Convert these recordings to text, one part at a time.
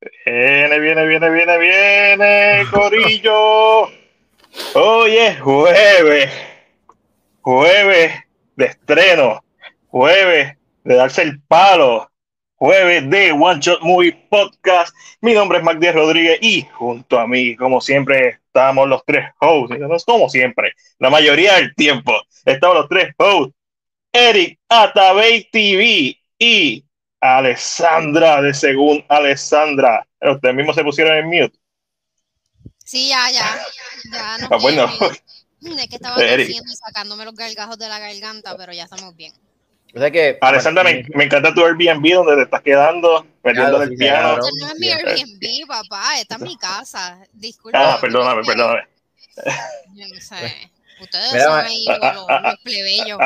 Viene, viene, viene, viene, viene, Corillo. Hoy es jueves. Jueves de estreno. Jueves de darse el palo. Jueves de One Shot Movie Podcast. Mi nombre es Magdiel Rodríguez y junto a mí, como siempre, estamos los tres hosts. Como siempre, la mayoría del tiempo. Estamos los tres hosts. Eric Atabey TV y Alessandra de Según Alessandra. Ustedes mismos se pusieron en mute. Sí, ya, ya. ya no Ah, bueno. Es que estaba Eric. tosiendo y sacándome los gargajos de la garganta, pero ya estamos bien. O sea que. Alessandra, me, me encanta tu Airbnb donde te estás quedando, metiendo Claro, el sí, piano. claro. No es mi. Airbnb, papá. Esta es mi casa. Disculpa. Ah, perdóname, perdóname. Yo no sé. Ustedes Mira, son ahí ah, los, ah, los plebeyos.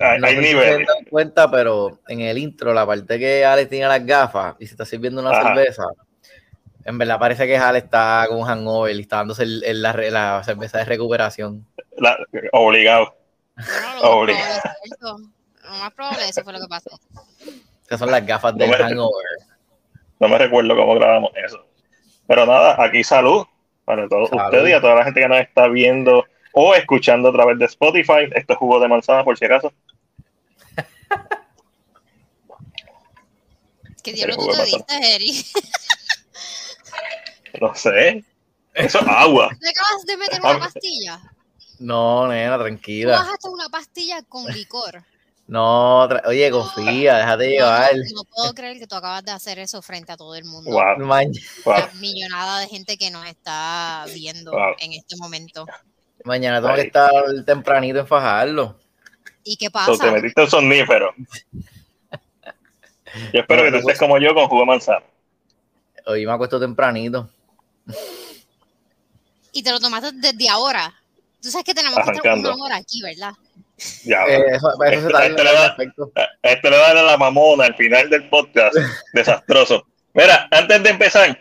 Hay, No hay si se cuenta, pero en el intro, la parte que Alex tiene las gafas y se está sirviendo una Ajá. cerveza, en verdad parece que Alex está con un hangover y está dándose el- el- la, la cerveza de recuperación. La- obligado. Bueno, lo, más probable es cierto. Lo más probable eso fue lo que pasó. Esas son las gafas del No me- hangover. No me recuerdo cómo grabamos eso. Pero nada, aquí salud para todos Salud. ustedes y a toda la gente que nos está viendo o escuchando a través de Spotify. Esto es jugo de manzana, por si acaso. ¿Qué diablo tú te diste, Eric? No sé. Eso es agua. ¿Te acabas de meter Ah. una pastilla? No, nena, Tú tranquila. bajaste una pastilla con licor. No, oye, confía, déjate llevar. No, no puedo creer que tú acabas de hacer eso frente a todo el mundo. Wow. La millonada de gente que nos está viendo Wow. en este momento. Mañana tengo que estar tempranito en fajarlo. ¿Y qué So, pasa? te metiste un somnífero. Yo espero No, que tú no estés como yo con jugo de manzana. Hoy me acuesto tempranito. Y te lo tomaste desde ahora. Tú sabes que tenemos que estar Arrancando. una hora aquí, ¿verdad? Ya, Eh, eso, eso Este- tarda este le este va a dar a la mamona al final del podcast. Desastroso. Mira, antes de empezar,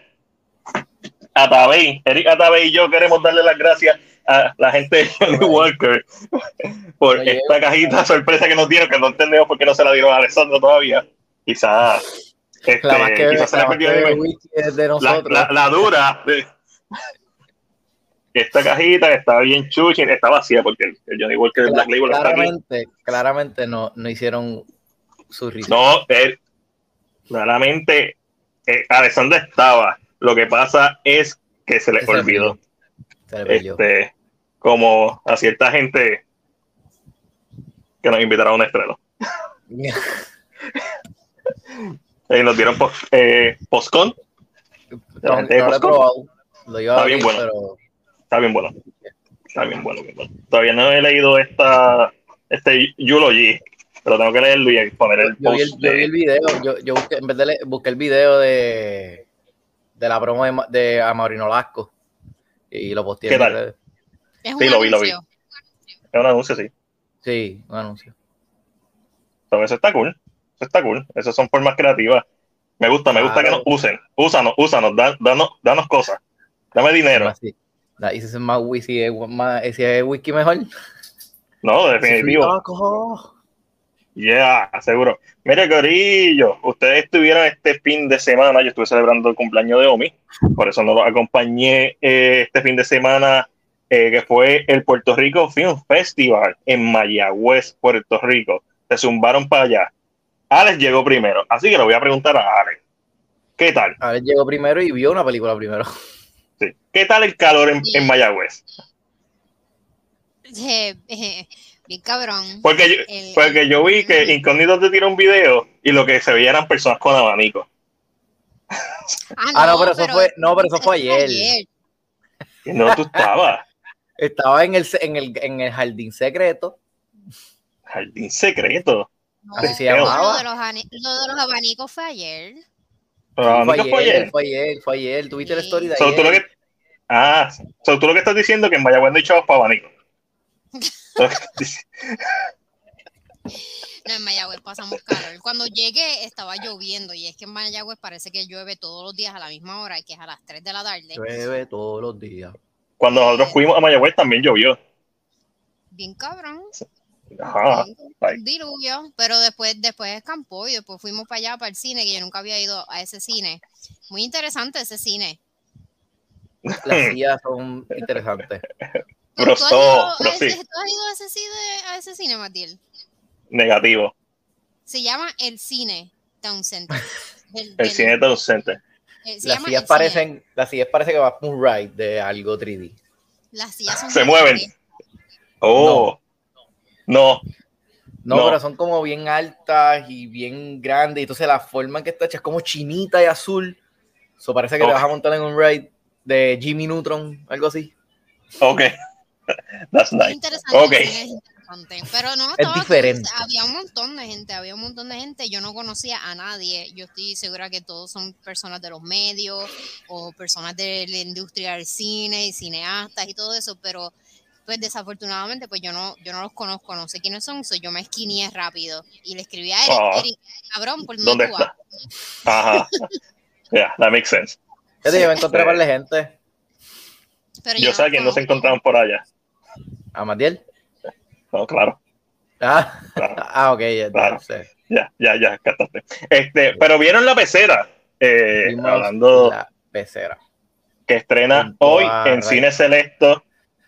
Atabey, Eric Atabey y yo queremos darle las gracias a la gente de Johnny Walker por esta cajita sorpresa que nos dieron, que no entendemos por qué no se la dieron a Alessandro todavía. Quizás este, La más que, quizás se le la más perdió que de- whisky es de la, nosotros. la- la dura. de- Esta cajita que está bien chuchi, está vacía porque el, Johnny Walker de Black Label está aquí. claramente, claramente no, no hicieron su risa. No, él, claramente, eh, Alessandra estaba. Lo que pasa es que se le olvidó. Se le. Este, como a cierta gente que nos invitaron a un estreno. Y nos dieron post, eh, postcon. No, no lo he Postcon. probado. Lo iba a Está bien abrir, bueno. pero Está bien bueno. Está bien bueno, bien bueno. Todavía no he leído esta, este Eulogy, pero tengo que leerlo y poner el yo vi el, post. yo vi el video. Yo, yo busqué, en vez de le- busqué el video de, de la promo de, de Amaurino Lasco y lo posteé. ¿Qué en tal? Redes. Es un Sí, lo vi, lo vi. Es un anuncio, sí. Sí, un anuncio. So, eso está cool. Eso está cool. Esas son formas creativas. Me gusta, me gusta que nos usen. Úsanos, úsanos, da- danos, danos cosas. Dame dinero. Y si es más whisky, si es, más, si es whisky mejor. No, definitivo. Ya, seguro. Mire, Corillo, ustedes estuvieron este fin de semana, yo estuve celebrando el cumpleaños de Omi, por eso no los acompañé eh, este fin de semana, eh, que fue el Puerto Rico Film Festival en Mayagüez, Puerto Rico. Se zumbaron para allá. Alex llegó primero, así que le voy a preguntar a Alex. ¿Qué tal? A ver, llegó primero y vio una película primero. Sí. ¿Qué tal el calor en, en Mayagüez? Eh, eh, bien cabrón. Porque yo, El- porque yo vi que Incógnito te tiró un video y lo que se veía eran personas con abanico. Ah, no, pero eso fue- no, pero eso fue ayer. Y no, tú estabas. Estaba en el, en el, en el jardín secreto. Jardín secreto. No, Así se lo de los ani- lo de los abanicos fue ayer. Pero fue, ayer, fue ayer. fue ayer, fue ayer. Tuviste la Sí. story de So, tú lo ayer. que, ah, so, tú lo que estás diciendo es que en Mayagüez no hay chavos para abanico. No, en Mayagüez pasamos calor. Cuando llegué estaba lloviendo y es que en Mayagüez parece que llueve todos los días a la misma hora, que es a las 3 de la tarde. Llueve todos los días. Cuando nosotros fuimos a Mayagüez también llovió. Bien cabrón. Ajá. un diluvio, pero después, después escampó y después fuimos para allá, para el cine, que yo nunca había ido a ese cine. Muy interesante ese cine. Las sillas son interesantes. ¿Tú, Pero tú has ido a pero ese, sí. tú has ido a ese cine, a ese cine, Matiel? Negativo. Se llama El Cine Town Center. Del- El del- cine Town Center. Eh, Las sillas parecen, las sillas parece que va por un ride de algo 3D. Las sillas son Se mueven. Oh. No. No, No. pero son como bien altas y bien grandes. Y entonces la forma en que está hecha es como chinita y azul. Eso parece que Ok. te vas a montar en un ride de Jimmy Neutron, algo así. Ok. That's nice. interesante, Ok. Es. Pero no, estaba- diferente. había un montón de gente, había un montón de gente. Yo no conocía a nadie. Yo estoy segura que todos son personas de los medios o personas de la industria del cine y cineastas y todo eso, pero pues desafortunadamente pues yo no yo no los conozco, no sé quiénes son, so yo me esquineé rápido y le escribí a Eric, Ah. Eric, cabrón, ¿por ¿Dónde dónde está? Ajá. Yeah, that makes sense. Yo te iba a encontrar Sí. par de gente. Pero Yo sé los que no se encontraron por allá. ¿A Matiel? No, claro. Ah, Claro. ah ok, ya, Claro. ya. Ya, ya, ya, captaste. Este, pero vieron la pecera. Eh, hablando la pecera. que estrena hoy en. Cine Selecto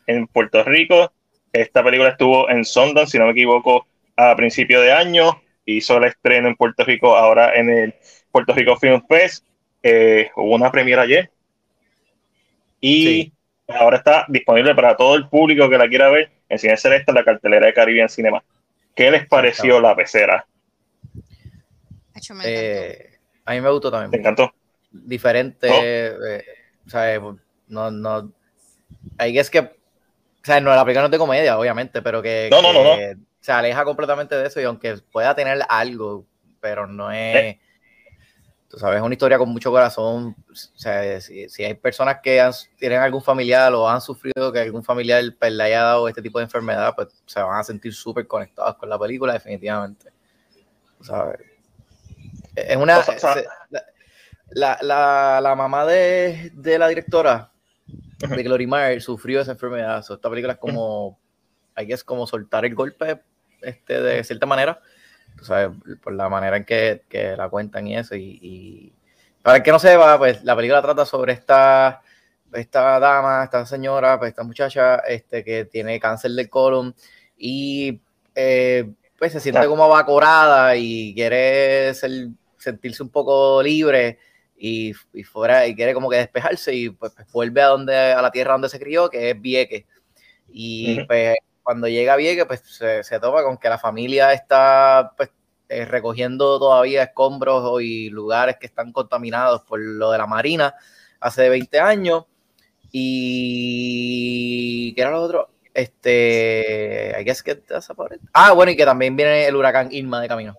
en Puerto Rico. Esta película estuvo en Sundance, si no me equivoco, a principio de año. Hizo el estreno en Puerto Rico ahora en el Puerto Rico Film Fest. Eh, hubo una premiera ayer. Y Sí. ahora está disponible para todo el público que la quiera ver en Cine Selecto, en la cartelera de Caribbean Cinema. ¿Qué les pareció la pecera? Me. Eh, a mí me gustó ¿Te también. encantó? Diferente. Oh. eh, o sea, eh, no, no. Ahí es que. O sea, no, la película no es de comedia, obviamente, pero que. No, no, no, que Se aleja completamente de eso y aunque pueda tener algo, pero no es. Eh. Tú sabes, es una historia con mucho corazón. O sea, si, si hay personas que han- tienen algún familiar o han sufrido que algún familiar pues, le haya dado este tipo de enfermedad, pues se van a sentir súper conectados con la película, definitivamente. Tú sabes. Es una. O sea, o sea- se- la, la, la mamá de, de la directora, de Glory Meyer, sufrió esa enfermedad. So, esta película es como. Ahí es como soltar el golpe este, de cierta manera. Tú sabes, por la manera en que, que la cuentan y eso. Y, y para el que no sepa, pues la película trata sobre esta, esta dama, esta señora, pues esta muchacha este, que tiene cáncer del colon y eh, pues se siente Ah. como abacorada y quiere ser- sentirse un poco libre y, y fuera y quiere como que despejarse y pues, pues, vuelve a donde a la tierra donde se crió que es Vieques y Ujú. pues cuando llega Vieques pues se, se topa con que la familia está pues eh, recogiendo todavía escombros y lugares que están contaminados por lo de la marina hace 20 años y ¿qué era lo otro? Este, I guess que. Ah, bueno, y que también viene el huracán Irma de camino.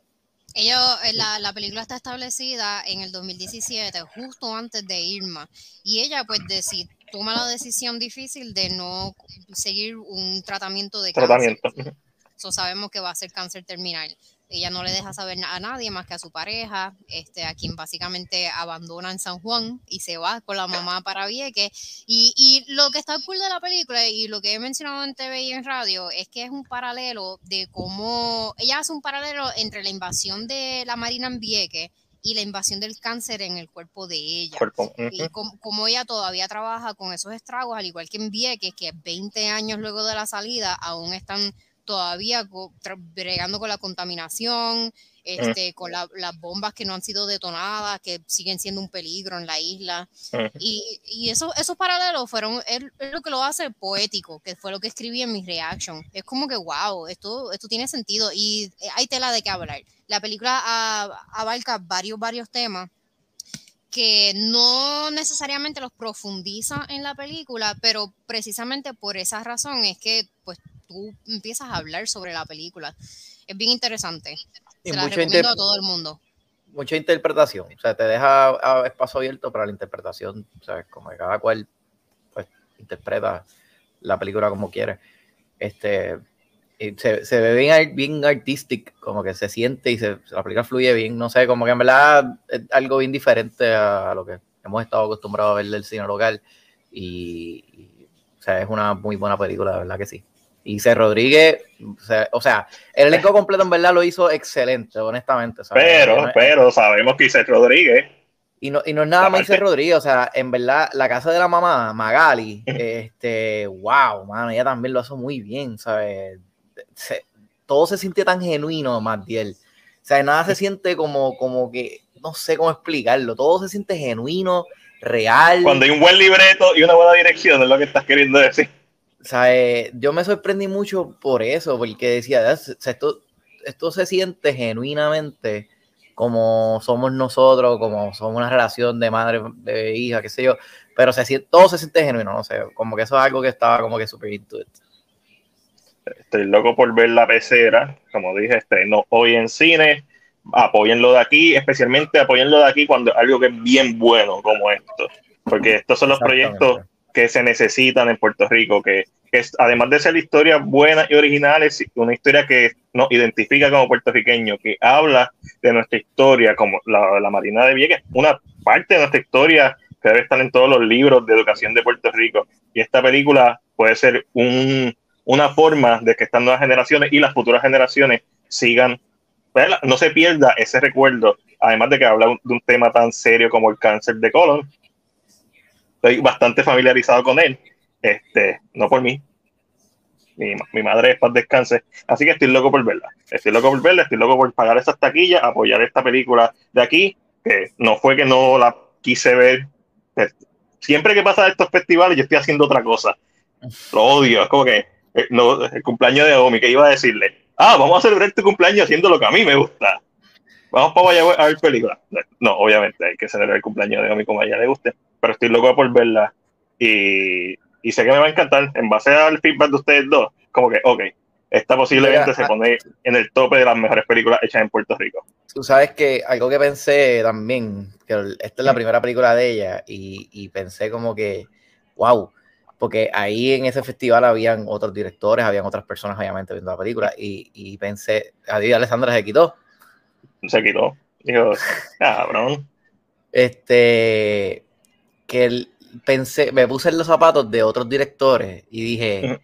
Ellos, eh, la, la película está establecida en el 2017, justo antes de Irma, y ella pues deci- toma la decisión difícil de no seguir un tratamiento de cáncer. Tratamiento. So, sabemos que va a ser cáncer terminal. Ella no le deja saber a nadie más que a su pareja, este, a quien básicamente abandona en San Juan y se va con la mamá para Vieques. Y, y lo que está cool de la película y lo que he mencionado en TV y en radio es que es un paralelo de cómo ella hace un paralelo entre la invasión de la Marina en Vieques y la invasión del cáncer en el cuerpo de ella Cuerpo. y como ella todavía trabaja con esos estragos, al igual que en Vieques, que 20 años luego de la salida aún están todavía bregando con la contaminación, este, con la- las bombas que no han sido detonadas, que siguen siendo un peligro en la isla. Ujú. Y, y eso, esos paralelos fueron es, es lo que lo hace poético, que fue lo que escribí en mi reaction. Es como que, wow, esto, esto tiene sentido y eh, hay tela de qué hablar. La película ah, abarca varios, varios temas que no necesariamente los profundiza en la película, pero precisamente por esa razón es que pues tú empiezas a hablar sobre la película. Es bien interesante. Y Se la recomiendo a todo el mundo. mucha interpretación. O sea, te deja espacio abierto para la interpretación. O sea, como que cada cual pues, interpreta la película como quiere. Este, y se, se ve bien, bien artistic, como que se siente y se, la película fluye bien. No sé, como que en verdad es algo bien diferente a, lo que hemos estado acostumbrados a ver del cine local. Y, y, o sea, es una muy buena película, de verdad que sí. Y C. Rodríguez, o sea, el elenco completo en verdad lo hizo excelente, honestamente. ¿sabes? Pero, No pero sabemos que Isaac Rodríguez Y no, y no es nada más Rodríguez, o sea, en verdad, la casa de la mamá, Magali, este, wow, mano, ella también lo hace muy bien, ¿sabes? todo se siente tan genuino, Matiel. O sea, nada se siente como, como que, no sé cómo explicarlo, todo se siente genuino, real. Cuando hay un buen libreto y una buena dirección, es lo que estás queriendo decir. O sea, eh, yo me sorprendí mucho por eso, porque decía, esto, esto se siente genuinamente como somos nosotros, como somos una relación de madre, de hija, qué sé yo, pero se siente, todo se siente genuino, no sé, como que eso es algo que estaba como que súper into Estoy loco por ver la pecera, como dije, estreno hoy en cine, apóyenlo de aquí, especialmente apóyenlo de aquí cuando algo que es bien bueno como esto, porque estos son los proyectos que se necesitan en Puerto Rico, que que además de ser historias buenas y originales, una historia que nos identifica como puertorriqueño, que habla de nuestra historia, como la, la Marina de Vieques, una parte de nuestra historia que debe estar en todos los libros de educación de Puerto Rico. Y esta película puede ser un, una forma de que estas nuevas generaciones y las futuras generaciones sigan, no se pierda ese recuerdo, además de que habla de un tema tan serio como el cáncer de colon. Estoy bastante familiarizado con él este, no por mí. Mi, mi madre es para descanse. Así que estoy loco por verla. Estoy loco por verla, estoy loco por pagar esas taquillas, apoyar esta película de aquí, que no fue que no la quise ver. Siempre que pasa estos festivales, yo estoy haciendo otra cosa. Lo odio. Es como que eh, no, el cumpleaños de Omi, que iba a decirle, ah, vamos a celebrar tu cumpleaños haciendo lo que a mí me gusta. Vamos para allá a ver películas. No, obviamente hay que celebrar el cumpleaños de Omi como a ella le guste, pero estoy loco por verla. Y y sé que me va a encantar en base al feedback de ustedes dos, como que, ok, esta posiblemente se ah, pone en el tope de las mejores películas hechas en Puerto Rico. Tú sabes que algo que pensé también, que esta es la primera película de ella, y, pensé como que, wow, porque ahí en ese festival habían otros directores, habían otras personas obviamente viendo la película, y, y pensé, Adi Alessandra se quitó. Se quitó. Dijo, cabrón. Este, que pensé, me puse en los zapatos de otros directores y dije, o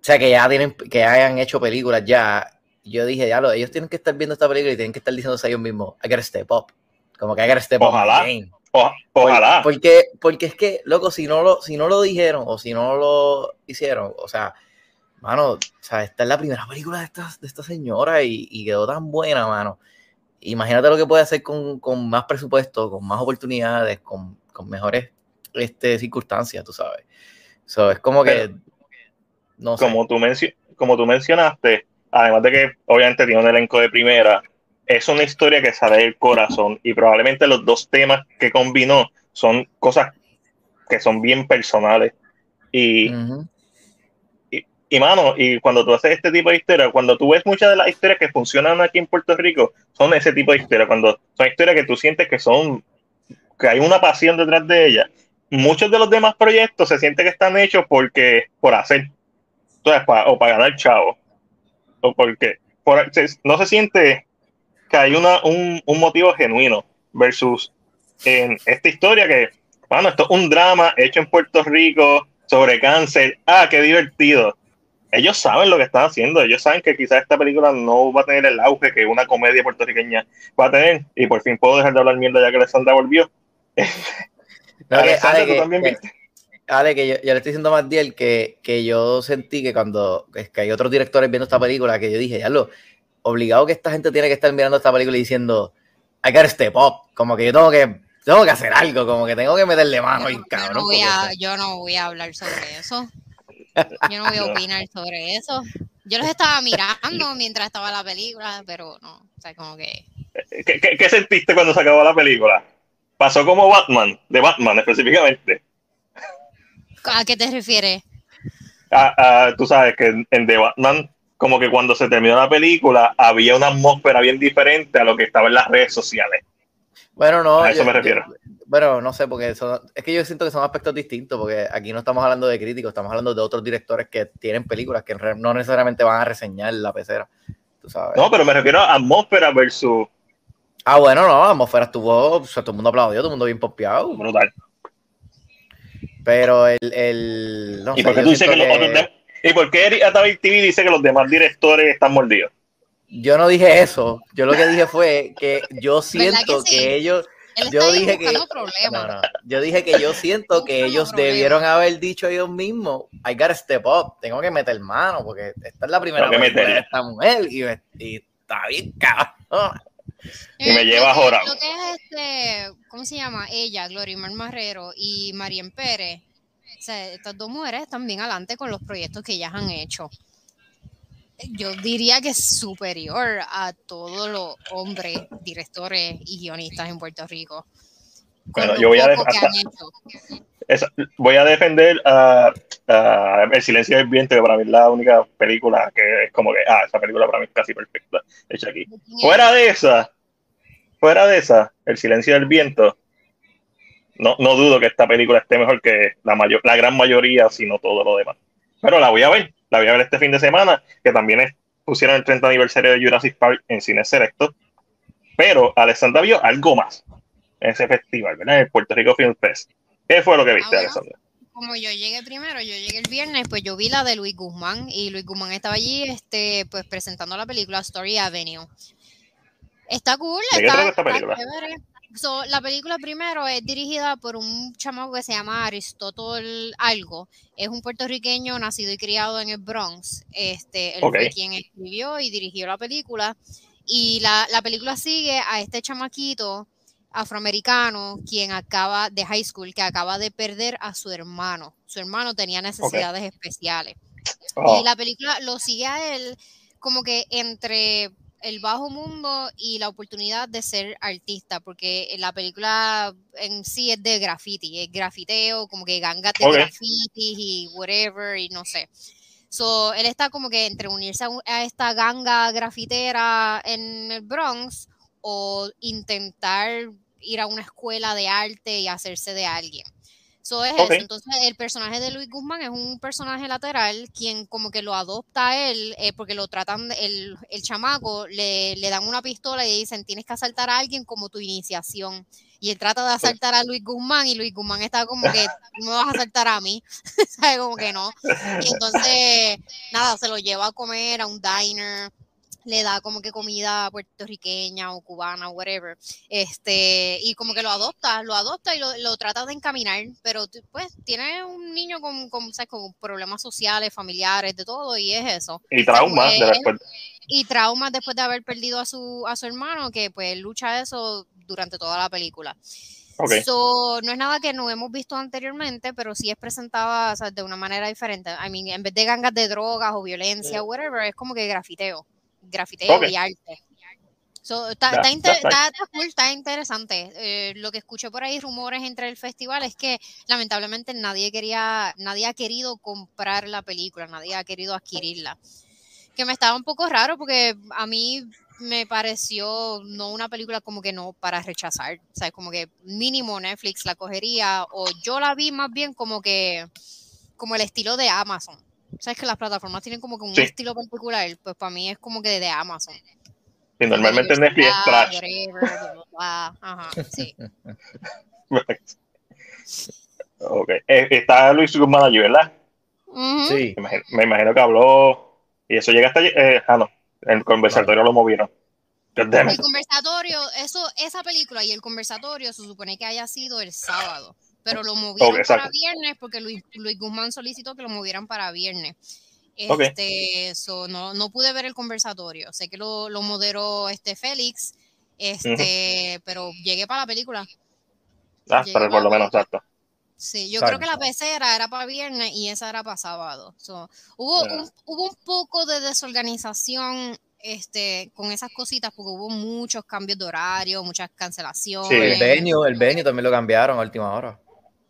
sea, que ya tienen, que hayan hecho películas ya. Yo dije, ya lo, ellos tienen que estar viendo esta película y tienen que estar diciéndose a ellos mismos, I gotta step up. Como que I gotta step ojalá, up. ojalá. Porque, porque es que, loco, si no lo, si no lo dijeron o si no lo hicieron, o sea, mano, o sea, esta es la primera película de esta, de esta señora y, y quedó tan buena, mano. Imagínate lo que puede hacer con, con más presupuesto, con más oportunidades, con, con mejores este, circunstancias, tú sabes. So, es como que. no como, tú como tú mencionaste, además de que obviamente tiene un elenco de primera, es una historia que sale del corazón y probablemente los dos temas que combinó son cosas que son bien personales. Y, y, mano, y cuando tú haces este tipo de historia, cuando tú ves muchas de las historias que funcionan aquí en Puerto Rico, son ese tipo de historias, cuando son historias que tú sientes que son, que hay una pasión detrás de ellas muchos de los demás proyectos se siente que están hechos porque por hacer, o para ganar chavo, o porque no se siente que hay una, un, un, motivo genuino versus en esta historia que, bueno, esto es un drama hecho en Puerto Rico sobre cáncer, ah, qué divertido. Ellos saben lo que están haciendo, ellos saben que quizás esta película no va a tener el auge que una comedia puertorriqueña va a tener, y por fin puedo dejar de hablar mierda ya que Alessandra volvió. Ale, que, yo, le estoy diciendo más de que, que yo sentí que cuando es que hay otros directores viendo esta película, que yo dije, ya lo, obligado que esta gente tiene que estar mirando esta película y diciendo, I got step up, como que yo tengo que, tengo que hacer algo, como que tengo que meterle mano y cabrón. Yo no, voy a, yo no voy a hablar sobre eso. Yo no voy a opinar sobre eso. Yo los estaba mirando mientras estaba la película, pero no, o sea, como que... ¿Qué, qué, qué sentiste cuando se acabó la película? Pasó como Batman, de Batman específicamente. ¿A qué te refieres? tú sabes que en, The Batman, como que cuando se terminó la película, había una atmósfera bien diferente a lo que estaba en las redes sociales. Bueno, no. A eso me refiero. bueno, no sé, porque es que yo siento que son aspectos distintos, porque aquí no estamos hablando de críticos, estamos hablando de otros directores que tienen películas que no necesariamente van a reseñar la pecera. Tú sabes. No, pero me refiero a atmósfera versus Ah, bueno, no, la atmósfera estuvo, o sea, todo el mundo aplaudió, todo el mundo bien pompeado. Brutal. Pero el, el ¿Y por qué tú dices que, los otros ¿Y por qué Atavi TV dice que los demás directores están mordidos? Yo no dije eso. Yo lo que dije fue que yo siento que, ellos Él Yo dije que-. No, no. Yo dije que yo siento que ellos problemas. debieron haber dicho ellos mismos, I gotta step up, tengo que meter mano, porque esta es la primera que vez que esta mujer y, y está bien cabrón. Y me lleva que- jorado. Lo que es este, ¿cómo se llama? Ella, Glorimar Marrero y Marien Pérez. O sea, estas dos mujeres están bien adelante con los proyectos que ellas han hecho. Yo diría que es superior a todos los hombres, directores y guionistas en Puerto Rico. Bueno, yo voy a. Esa- voy a defender El silencio del viento, que para mí es la única película que es como que, ah, esa película para mí es casi perfecta, hecha aquí. Fuera de esa, fuera de esa, El silencio del viento, no, no dudo que esta película esté mejor que la, mayor, la gran mayoría, si no todo lo demás. Pero la voy a ver, la voy a ver este fin de semana, que también es- pusieron el 30 aniversario de Jurassic Park en cines selectos. Pero Alessandra vio algo más en ese festival, ¿verdad? En Puerto Rico Film Fest. ¿Qué fue lo que viste, Ah. Alessandra? como yo llegué primero, yo llegué el viernes, pues yo vi la de Luis Guzmán y Luis Guzmán estaba allí, este, pues presentando la película Story Avenue. Está cool, ¿De qué está, trata esta está película? chévere. So, la película primero es dirigida por un chamaco que se llama Aristótle Algo. Es un puertorriqueño nacido y criado en el Bronx. Este, él Ok. fue quien escribió y dirigió la película. Y la, la película sigue a este chamaquito afroamericano quien acaba de high school, que acaba de perder a su hermano. Su hermano tenía necesidades especiales. Oh, Y la película lo sigue a él como que entre el bajo mundo y la oportunidad de ser artista, porque la película en sí es de graffiti, es grafiteo, como que gangas de graffiti y whatever, y no sé. So, él está como que entre unirse a, un- a esta ganga grafitera en el Bronx o intentar ir a una escuela de arte y hacerse de alguien. So es eso. Entonces, el personaje de Luis Guzmán es un personaje lateral quien como que lo adopta a él eh, porque lo tratan, el, el chamaco, le, le dan una pistola y dicen tienes que asaltar a alguien como tu iniciación. Y él trata de asaltar a Luis Guzmán y Luis Guzmán está como que "Tú me vas a asaltar a mí, ¿sabes? Como que no. Y entonces, nada, se lo lleva a comer a un diner, le da como que comida puertorriqueña o cubana, whatever. Este, y como que lo adopta, lo adopta y lo, lo trata de encaminar, pero pues tiene un niño con, con, ¿sabes? con problemas sociales, familiares, de todo, y es eso. y trauma eh, de después. Y traumas después de haber perdido a su, a su hermano, que pues lucha eso durante toda la película. Ok. So, no es nada que no hemos visto anteriormente, pero sí es presentada o sea, de una manera diferente. I mean, en vez de gangas de drogas o violencia, whatever, es como que grafiteo. Grafiteo Ok. y arte. So, está, ya inter- está. está- está cool, está interesante. Eh, lo que escuché por ahí, rumores entre el festival, es que lamentablemente nadie quería, nadie ha querido comprar la película, nadie ha querido adquirirla. Que me estaba un poco raro porque a mí me pareció no una película como que no para rechazar. O sea, como que mínimo Netflix la cogería o yo la vi más bien como que como el estilo de Amazon. Sabes que las plataformas tienen como que un Sí. estilo particular, pues para mí es como que de Amazon. Y normalmente en Netflix es trash. whatever. Ajá, sí. ok. Eh, está Luis Guzmán allí, ¿verdad? Sí. Me imagino, me imagino que habló. Y eso llega hasta allí. Eh, ah, no. El conversatorio lo movieron. El conversatorio, eso, esa película y el conversatorio se supone que haya sido el sábado, pero lo movieron para viernes porque Luis, Luis Guzmán solicitó que lo movieran para viernes. Ok. Este, so, no, no pude ver el conversatorio. Sé que lo, lo moderó este Félix, este, pero llegué para la película. Ah, Llegué pero por lo menos, exacto. Sí, yo creo que la pecera era para viernes y esa era para sábado. So, hubo, un, hubo un poco de desorganización este, con esas cositas porque hubo muchos cambios de horario, muchas cancelaciones. Sí. El venue, el venue también lo cambiaron a última hora.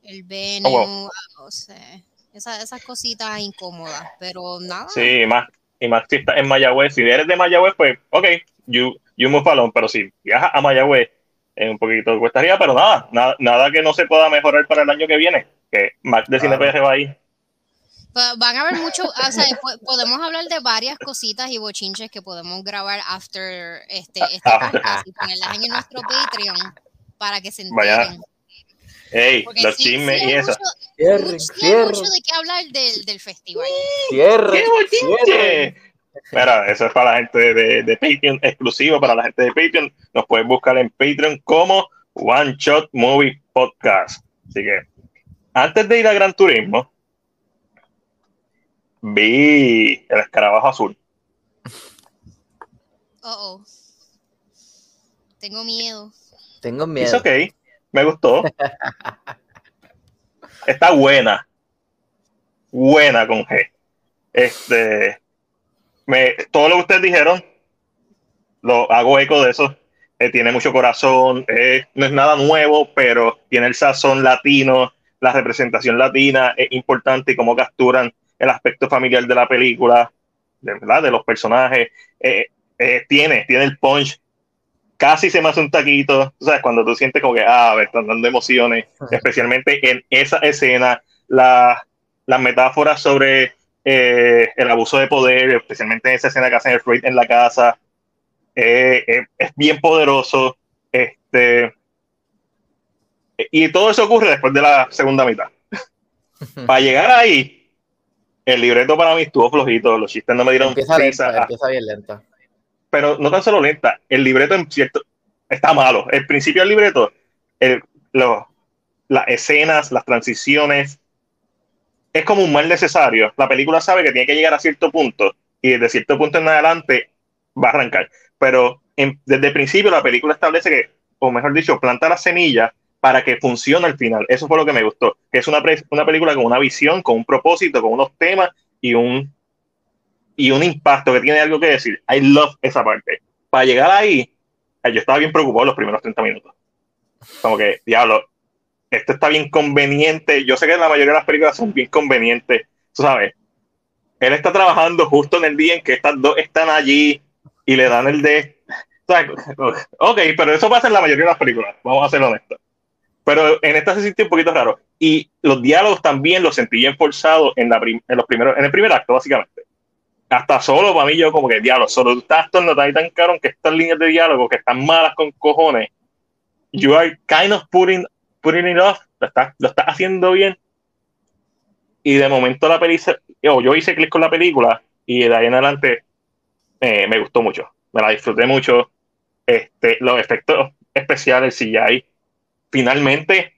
El venue, Oh, wow. ah, no sé, esa- esas cositas incómodas, pero nada. Sí, y más, y más si estás en Mayagüez. Si eres de Mayagüez, pues, ok, you, you move along. Pero si viajas a Mayagüez, es un poquito cuesta arriba, pero nada, nada, nada que no se pueda mejorar para el año que viene. Que Mac de Claro. PR va ahí. Van a haber mucho, o sea, po- podemos hablar de varias cositas y bochinches que podemos grabar after este, este podcast y ponerlas en nuestro Patreon para que se Vaya, enteren. Ey, Porque los sí- chismes sí y eso. mucho- Cierren, mucho- de qué hablar del, del festival. cierren, ¡Qué. Mira, eso es para la gente de, de Patreon, exclusivo para la gente de Patreon. Nos puedes buscar en Patreon como One Shot Movie Podcast. Así que, antes de ir a Gran Turismo, vi el escarabajo azul. Oh, oh. Tengo miedo. Tengo Es miedo. ok, me gustó. Está buena. Buena con G. Este, me, todo lo que ustedes dijeron, lo hago eco de eso. Eh, tiene mucho corazón, eh, no es nada nuevo, pero tiene el sazón latino, la representación latina es importante y cómo capturan el aspecto familiar de la película, de, ¿verdad? de los personajes. Eh, tiene, tiene el punch casi se me hace un taquito, ¿sabes? Cuando tú sientes como que, ah, me están dando emociones, especialmente en esa escena, la- las metáforas sobre eh, el abuso de poder, especialmente en esa escena que hacen el Freud en la casa, eh, eh, es bien poderoso, este, y todo eso ocurre después de la segunda mitad. Para llegar ahí, el libreto para mí estuvo flojito, los chistes no me dieron Empieza risa, lenta, empieza bien lenta. Pero no tan solo lenta, el libreto en cierto está malo. El principio del libreto, el- lo- las escenas, las transiciones, es como un mal necesario. La película sabe que tiene que llegar a cierto punto y desde cierto punto en adelante va a arrancar. Pero en- desde el principio la película establece que, o mejor dicho, planta las semillas para que funcione al final. Eso fue lo que me gustó, que es una, una película con una visión, con un propósito, con unos temas y un y un impacto que tiene algo que decir. I love esa parte. Para llegar ahí, eh, yo estaba bien preocupado los primeros 30 minutos. Como que, diablo, esto está bien conveniente. Yo sé que la mayoría de las películas son bien convenientes. Tú sabes, él está trabajando justo en el día en que estas dos están allí y le dan el de. ¿sabes? Ok, pero eso pasa en la mayoría de las películas, vamos a ser honestos. Pero en esta se sintió un poquito raro. Y los diálogos también los sentí bien forzados en, la en, los primeros, en el primer acto, básicamente hasta solo para mí yo como que diablo, solo tú estás tornado ahí tan caro que estas líneas de diálogo que están malas con cojones, you are kind of putting, putting it off, lo estás, lo estás haciendo bien. Y de momento la película, yo, yo hice clic con la película y de ahí en adelante eh, me gustó mucho, me la disfruté mucho, este, los efectos especiales, hay, finalmente,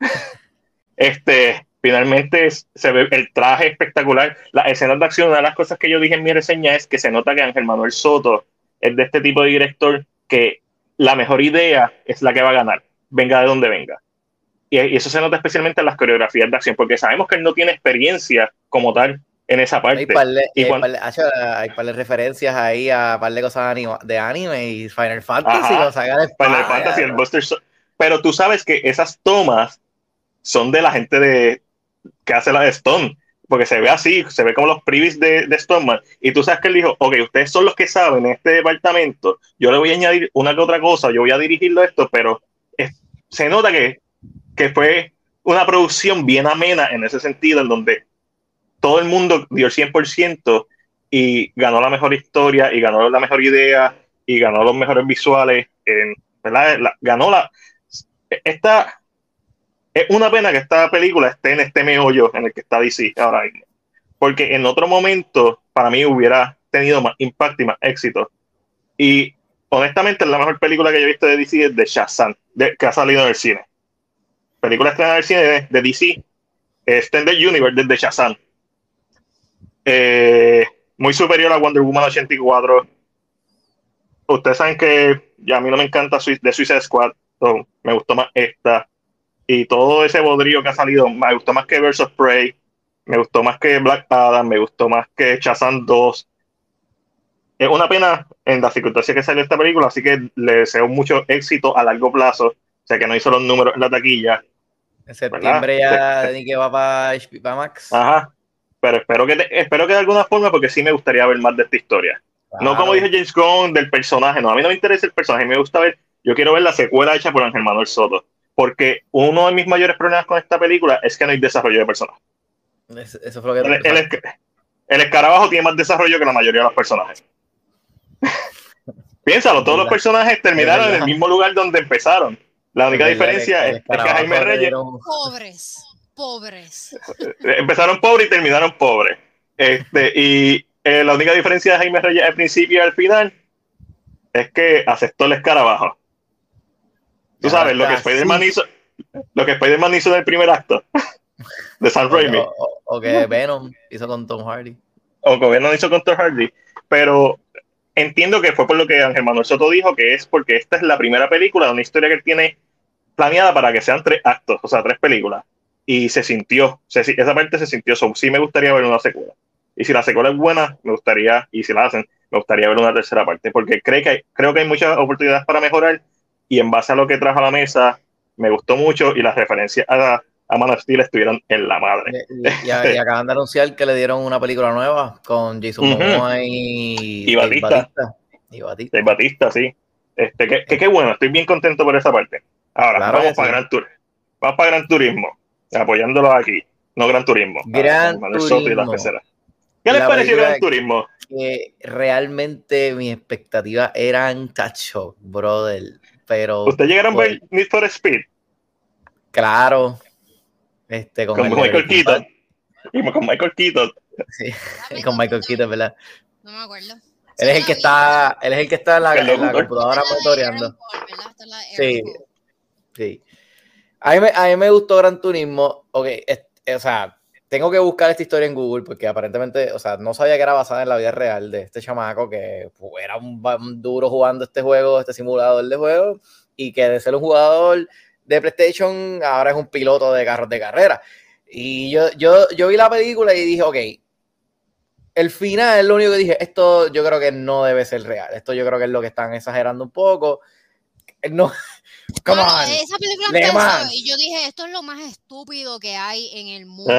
este, finalmente se ve el traje espectacular. Las escenas de acción, una de las cosas que yo dije en mi reseña es que se nota que Ángel Manuel Soto es de este tipo de director que la mejor idea es la que va a ganar, venga de donde venga. Y, y eso se nota especialmente en las coreografías de acción, porque sabemos que él no tiene experiencia como tal en esa parte. Hay par de, Y hay cuando- hay referencias ahí a par de cosas de anime y Final Fantasy, Ajá. Final espada. Fantasy, el Buster So- Pero tú sabes que esas tomas son de la gente de que hace la de Stone, porque se ve así, se ve como los privis de, de Stoneman. Y tú sabes que él dijo, ok, ustedes son los que saben en este departamento, yo le voy a añadir una que otra cosa, yo voy a dirigirlo esto, pero es- se nota que, que fue una producción bien amena en ese sentido, en donde todo el mundo dio el 100% y ganó la mejor historia y ganó la mejor idea y ganó los mejores visuales, en-. La- ganó la... Esta, es una pena que esta película esté en este meollo en el que está DC ahora mismo. Porque en otro momento, para mí, hubiera tenido más impacto y más éxito. Y honestamente, la mejor película que yo he visto de DC es de Shazam, de- que ha salido en el cine. Película estrenada en el cine de, de DC, Extended Universe, desde Shazam. Eh, muy superior a Wonder Woman 84. Ustedes saben que ya a mí no me encanta de Suicide Squad, me gustó más esta y todo ese bodrío que ha salido, me gustó más que Versus Prey, me gustó más que Black Adam, me gustó más que Shazam 2. Es una pena en las circunstancias que salió esta película, así que le deseo mucho éxito a largo plazo. O sea, que no hizo los números en la taquilla. En septiembre ¿verdad? ya ni que va para Max. Ajá. Pero espero que, de- espero que de alguna forma, porque sí me gustaría ver más de esta historia. No como dijo James Gunn del personaje, no, a mí no me interesa el personaje, me gusta ver, yo quiero ver la secuela hecha por Ángel Manuel Soto, porque uno de mis mayores problemas con esta película es que no hay desarrollo de personaje. Eso, eso fue lo que El, el el escarabajo tiene más desarrollo que la mayoría de los personajes. Piénsalo, todos los personajes terminaron en el mismo lugar donde empezaron. La única diferencia es, el es que Jaime Reyes dieron- Pobres, pobres. empezaron pobres y terminaron pobres. Este, y eh, la única diferencia de Jaime Reyes al principio y al final es que aceptó el escarabajo. Tú sabes, lo que Spider-Man hizo, lo que Spider-Man hizo en el primer acto de Sam Raimi. O, o- o que Venom hizo con Tom Hardy. o que no hizo con Tom Hardy, pero entiendo que fue por lo que Ángel Manuel Soto dijo, que es porque esta es la primera película de una historia que él tiene planeada para que sean tres actos, o sea, tres películas. Y se sintió, se- esa parte se sintió, so, sí me gustaría ver una secuela. Y si la secuela es buena, me gustaría, y si la hacen, me gustaría ver una tercera parte, porque creo que hay, creo que hay muchas oportunidades para mejorar, y en base a lo que trajo a la mesa, me gustó mucho, y las referencias a, a Man of Steel estuvieron en la madre. Y, y- y acaban de anunciar que le dieron una película nueva con Jason Ujú. Momoa y, Y Dave Batista. Y Batista. Batista, sí. Este, que, que qué bueno, estoy bien contento por esa parte. Ahora, Claro vamos que para sí. Gran Tour. Vamos para Gran Turismo, apoyándolo aquí. No Gran Turismo. Gran Ah, y las Turismo. peceras. ¿Qué les La pareció Gran Turismo? Que realmente mis expectativas eran tacho, brother. Pero ¿Ustedes llegaron a ver Need for Speed claro. Este, con, con, de Michael Keaton? Y con Michael Keaton. Sí, con Michael Keaton, ¿verdad? No me acuerdo. Él es el que está, él es el que está en la, en computadora monitoreando. Sí. Sí. A mí, me, a mí me gustó Gran Turismo. Ok, es- o sea, tengo que buscar esta historia en Google porque aparentemente, o sea, no sabía que era basada en la vida real de este chamaco que pues, era un, un duro jugando este juego, este simulador de juego, y que de ser un jugador de PlayStation ahora es un piloto de carros de carrera. Y yo, yo, yo vi la película y dije, ok, el final, lo único que dije, esto yo creo que no debe ser real. Esto yo creo que es lo que están exagerando un poco. No, come Mano, on. esa película empezó y yo dije, esto es lo más estúpido que hay en el mundo.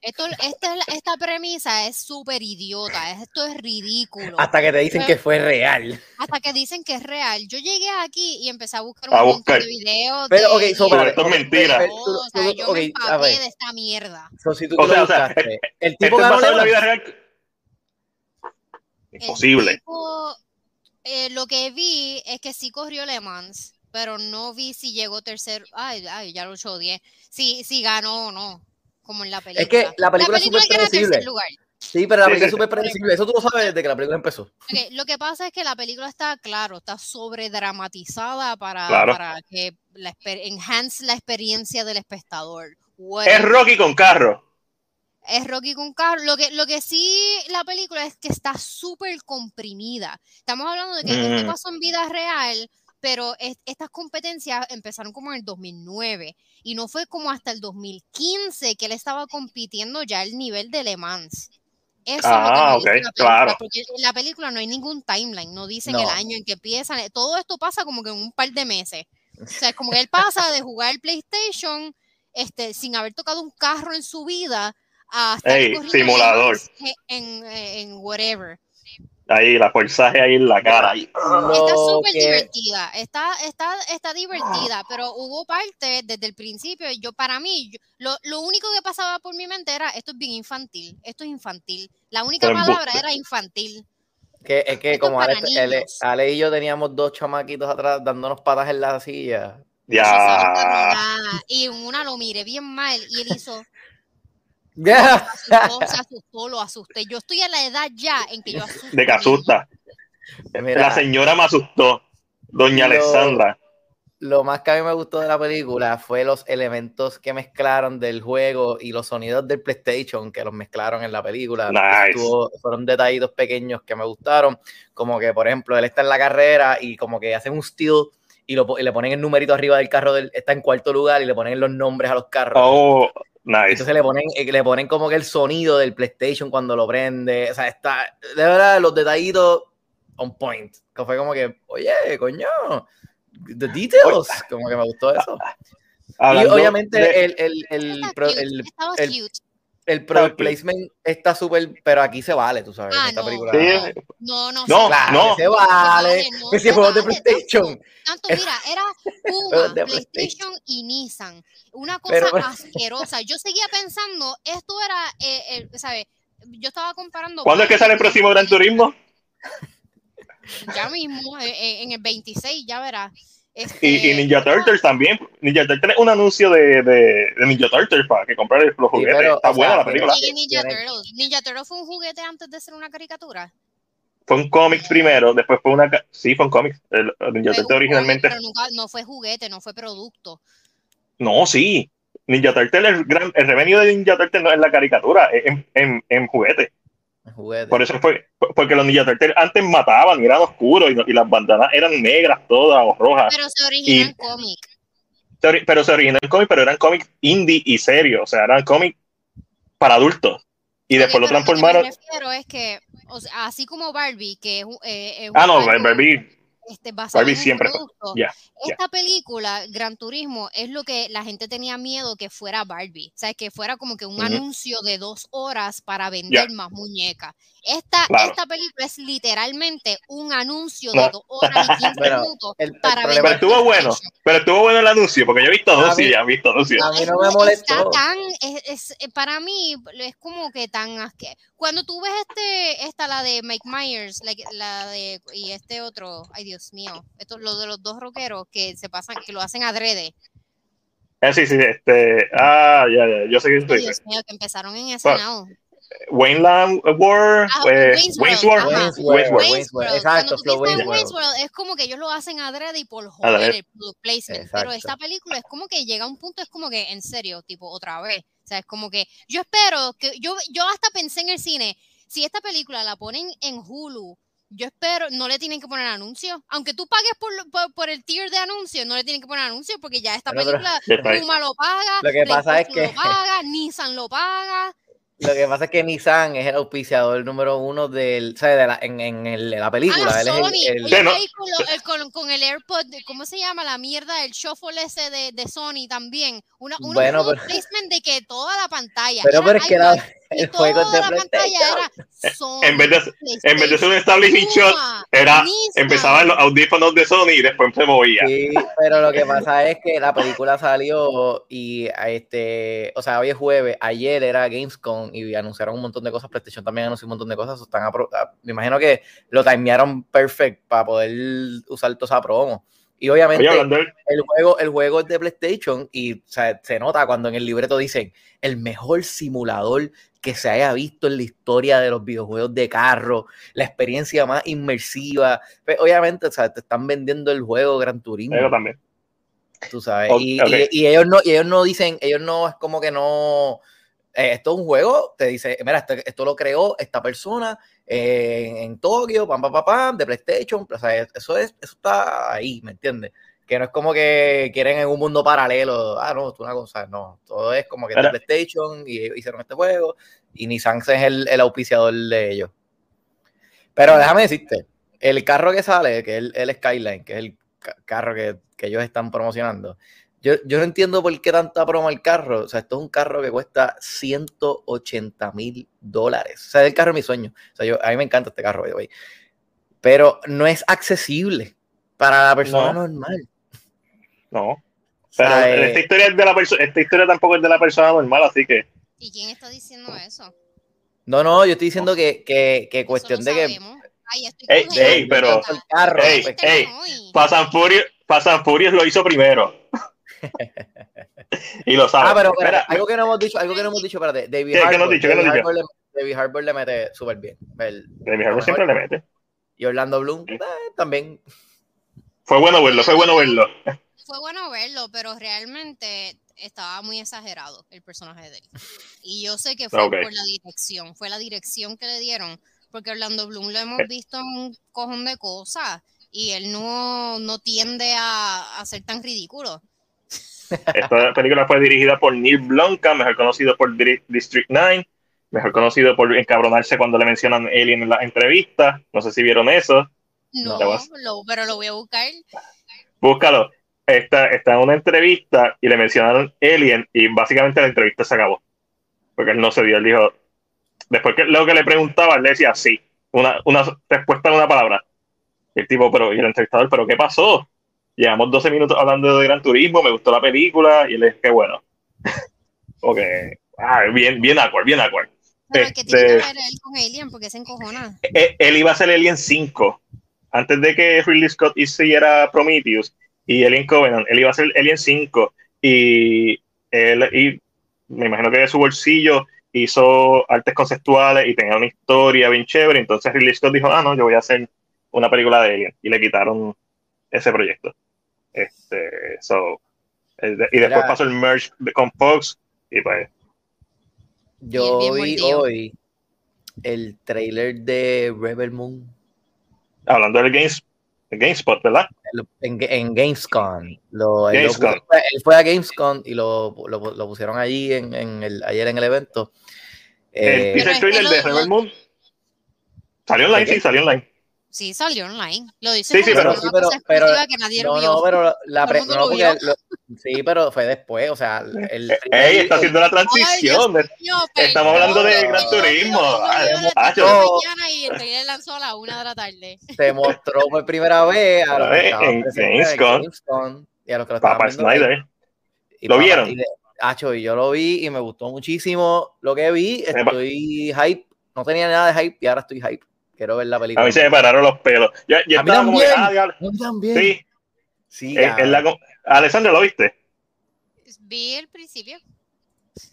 Esto, esta, esta premisa es súper idiota, esto es ridículo. Hasta que te dicen que fue real. Hasta que dicen que es real. Yo llegué aquí y empecé a buscar un A montón buscar. de videos. Pero, de, ok, so, Pero esto es mentira. pero- todo, o sea, tú- yo ok, me a empapé ver, de esta mierda. so, si tú O sea, o sea, buscaste, el Esto tipo basado en la vida real. El Imposible. tipo, eh, lo que vi es que sí corrió Le Mans, pero no vi si llegó tercero. Ay, ay, ya lo echó 10. Si, si ganó o no, como en la película. Es que la película es súper gana tercer predecible. lugar. Sí, pero la película es súper predecible. Eso tú lo sabes desde que la película empezó. Ok, lo que pasa es que la película está, claro, está sobredramatizada para, Claro. para que la enhance la experiencia del espectador. Es. Rocky con carro. Es Rocky con carro. Lo que, lo que sí la película es que está súper comprimida. Estamos hablando de que esto Mm. pasó en vida real, pero es- estas competencias empezaron como en el 2009 y no fue como hasta el 2015 que él estaba compitiendo ya el nivel de Le Mans. Eso es lo que Ah, la película, claro. porque en la película no hay ningún timeline, no dicen No. el año en que empiezan, eh, todo esto pasa como que en un par de meses. O sea, es como que él pasa de jugar el PlayStation este, sin haber tocado un carro en su vida a estar Ey, simulador. en, en, en whatever. Ahí, la forzaje ahí en la cara. Ahí. Está súper divertida, está, está, está divertida, pero hubo parte desde el principio, yo para mí, yo- lo, lo único que pasaba por mi mente era, esto es bien infantil, esto es infantil. La única Pero palabra era infantil. Que, es que Esto como es Ale, para Ale-. Ale y yo teníamos dos chamaquitos atrás dándonos patas en la silla. Ya. Y una lo miré bien mal y él hizo, Ya. se asustó, se asustó, lo asusté. Yo estoy a la edad ya en que yo asusto. De que asusta. Mira, La señora me asustó. Doña Lo- Alessandra. lo más que a mí me gustó de la película fue los elementos que mezclaron del juego y los sonidos del PlayStation que los mezclaron en la película. Nice. Estuvo- fueron detallitos pequeños que me gustaron, como que por ejemplo él está en la carrera y como que hacen un steal y, lo, y le ponen el numerito arriba del carro, del, está en cuarto lugar y le ponen los nombres a los carros. Oh, nice. Entonces le ponen, eh, le ponen como que el sonido del PlayStation cuando lo prende. O sea, está, de verdad, los detallitos on point. Que fue como que, oye, coño, the details. Como que me gustó eso. Y Hablando obviamente de- el, el, el, el, estaba el- cute. El product placement está súper, pero aquí se vale, tú sabes. en Ah, esta no, película. Sí. no, no, No, se Claro, no. se vale. no que si juegos de PlayStation. Tanto, mira, era de PlayStation y Nissan. Una cosa Pero- pero- asquerosa. Yo seguía pensando, esto era, eh, eh, ¿sabes? Yo estaba comparando. ¿Cuándo es que sale el próximo Gran Turismo? Ya mismo, eh, eh, en el 26, ya verás. Y, Este, y Ninja Turtles también. Ninja Turtles es un anuncio de, de, de Ninja Turtles para que comprar los juguetes. pero, Está buena sea, la película. ¿quién es Ninja Turtles? Ninja Turtles fue un juguete antes de ser una caricatura. fue un cómic primero, después fue una. Sí, fue un cómic. El, el Ninja Turtle originalmente. Pero nunca, no fue juguete, no fue producto. No, sí. Ninja Turtle, el, gran, el revenue de Ninja Turtle no es la caricatura, es en, en, en juguete. Juguete. Por eso fue, porque los Ninja Turtles antes mataban y eran oscuros y, las bandanas eran negras todas o rojas. Pero se originó Y- en cómic. Se ori- Pero se originó en cómic, pero eran cómics indie y serios, o sea, eran cómics para adultos. Y después lo pero que transformaron. me refiero es que, o sea, así como Barbie, que es, un- eh, es Ah, no, Barbie. este, Barbie siempre producto. Esta película, Gran Turismo, es lo que la gente tenía miedo que fuera Barbie. O sea, que fuera como que un anuncio de dos horas para vender más muñecas. Esta, Claro. esta película es literalmente un anuncio No. de dos horas y 15 Bueno, minutos El, el para problema Pero estuvo bueno, pero estuvo bueno el anuncio, porque yo he visto mí- y ya he visto anuncios. a mí no me molestó. Está tan, es, es- eh, para mí es como que tan asque- Cuando tú ves este, esta la de Mike Myers, la, la de y este otro, ay Dios mío, esto lo de los dos rockeros que se pasan, que lo hacen adrede. Eh, sí, sí, este. Ah, ya, ya, yo sé que estoy. Dios mío, que empezaron en ese lado. Wayneland War, Ah, eh, Wayne's World. Wayne's World. Wayne's exacto, Wayne's World, es como que ellos lo hacen adrede y por joder el product placement. Pero Exacto. esta película es como que llega a un punto, es como que en serio, tipo, otra vez. O sea, es como que yo espero que yo, yo hasta pensé en el cine, si esta película la ponen en Hulu, yo espero, no le tienen que poner anuncio. Aunque tú pagues por, por, por el tier de anuncio, no le tienen que poner anuncio porque ya esta pero- película. Puma lo paga, Lo que pasa es que- lo paga, Nissan lo paga. Lo que pasa es que Nissan es el auspiciador número uno del, ¿sabes? De la, en, en el- la película. Ah, Él es Sony. el- el- Oye, ¿no? con, lo- el- con- con el AirPod, ¿cómo se llama? La mierda, el shuffle ese de, de Sony también. Una, una Bueno, product pero- placement de que toda la pantalla. Pero, era pero es que la- el juego de la pantalla era Sony. En vez de, en vez de ser un establishing shot, era, empezaban los audífonos de Sony y después se movía. Sí, pero lo que pasa es que la película salió y a este, o sea, hoy es jueves, ayer era Gamescom y anunciaron un montón de cosas, PlayStation también anunció un montón de cosas, están apro- a- me imagino que lo timearon perfect para poder usar toda esa promo. Y obviamente Oye, el juego, el juego es de PlayStation y o sea, se nota cuando en el libreto dicen el mejor simulador que se haya visto en la historia de los videojuegos de carro, la experiencia más inmersiva. Pues, obviamente, o sea, te están vendiendo el juego Gran Turismo, Yo también. tú sabes. Y- y ellos no, y ellos no dicen, ellos no es como que no. Eh, esto es un juego, te dice, mira, esto, esto lo creó esta persona eh, en, en Tokio, pam, pam, pam, pam, de PlayStation. O sea, eso, es, eso está ahí, ¿me entiendes? Que no es como que quieren en un mundo paralelo. Ah, no, es una cosa, no. Todo es como que de PlayStation y ellos hicieron este juego y Nissan es el, el auspiciador de ellos. Pero déjame decirte, el carro que sale, que es el, el Skyline, que es el ca- carro que, que ellos están promocionando, yo, yo no entiendo por qué tanta promo el carro. O sea, esto es un carro que cuesta 180 mil dólares. O sea, es el carro de mi sueño. O sea, yo, a mí me encanta este carro, way. Pero no es accesible para la persona No. normal. No. O Pero sea, eh, esta historia es de la persona, esta historia tampoco es de la persona normal, así que ¿Y quién está diciendo eso? no, no, yo estoy diciendo que, que, que Eso cuestión lo de que. Ay, estoy Ey, pero- el carro, Ey, pues, ey, Hoy. And Furious lo hizo primero. Y lo sabe. Ah, pero, pero, Mira, algo que no hemos dicho, algo que no hemos dicho, espérate, David ¿Qué- qué no Harbour, dicho? ¿Qué no has David? Harbour le, David Harbour le mete súper bien. El- Demi Harbour siempre le mete. y Orlando Bloom eh, también. Fue bueno verlo, fue bueno verlo. Fue bueno verlo, pero realmente estaba muy exagerado el personaje de él. Y yo sé que fue por la dirección, fue la dirección que le dieron, porque Orlando Bloom lo hemos visto en un cojón de cosas y él no, no tiende a, a ser tan ridículo. Esta película fue dirigida por Neil Blomkamp, mejor conocido por District 9, mejor conocido por encabronarse cuando le mencionan Alien en la entrevista. No sé si vieron eso. No, lo- pero lo voy a buscar. Búscalo. Está, está en una entrevista y le mencionaron Alien y básicamente la entrevista se acabó. Porque él no se dio, él dijo, después que lo que le preguntaba, él le decía sí, una, una respuesta en una palabra. Y el tipo, pero, y el entrevistador, pero ¿qué pasó? Llevamos 12 minutos hablando de Gran Turismo, me gustó la película, y él es que bueno. ok, ah, bien, bien awkward, bien awkward. Pero que tiene que Este- ver él con Alien, porque se encojona. Eh, él iba a ser Alien 5. Antes de que Ridley Scott hiciera Prometheus y Alien Covenant, él iba a ser Alien 5. Y él, y me imagino que de su bolsillo hizo artes conceptuales y tenía una historia bien chévere. Entonces Ridley Scott dijo, ah, no, yo voy a hacer una película de Alien. Y le quitaron ese proyecto. Este, so, y después Mira. pasó el merge con Fox y pues Yo vi hoy el trailer de Rebel Moon hablando del Games, GameSpot, ¿verdad? en, en Gamescom. Lo, él, lo Gamescom. puso- él fue a Gamescom y lo, lo, lo pusieron allí en, en el, ayer en el evento. el Eh, que trailer de Rebel Moon salió online, sí, salió online. Sí, salió online. Lo dice Sí, sí, pero- sí, pero- pero- que nadie no, vio. no, pero la pre- mundo no, lo porque vio. lo- sí, pero fue después, o sea, el Eh, Ey, está haciendo la transición. Mío, Estamos hablando de Gran Turismo. Ah, ah, y el lanzó a la una de la tarde. se mostró por primera vez a los que Eh, en Gamescom. Gamescom y a los que lo viendo Snyder. Y ¿Lo vieron? y de- Acho, y yo lo vi y me gustó muchísimo lo que vi. Estoy hype. No tenía nada de hype y ahora estoy hype. Quiero ver la película. A mí se me pararon los pelos. Yo, yo A mí estaba como que, también. ah, diablo. A mí también. Sí, Sí, en- en la co- Alessandro, ¿lo viste? Vi el principio.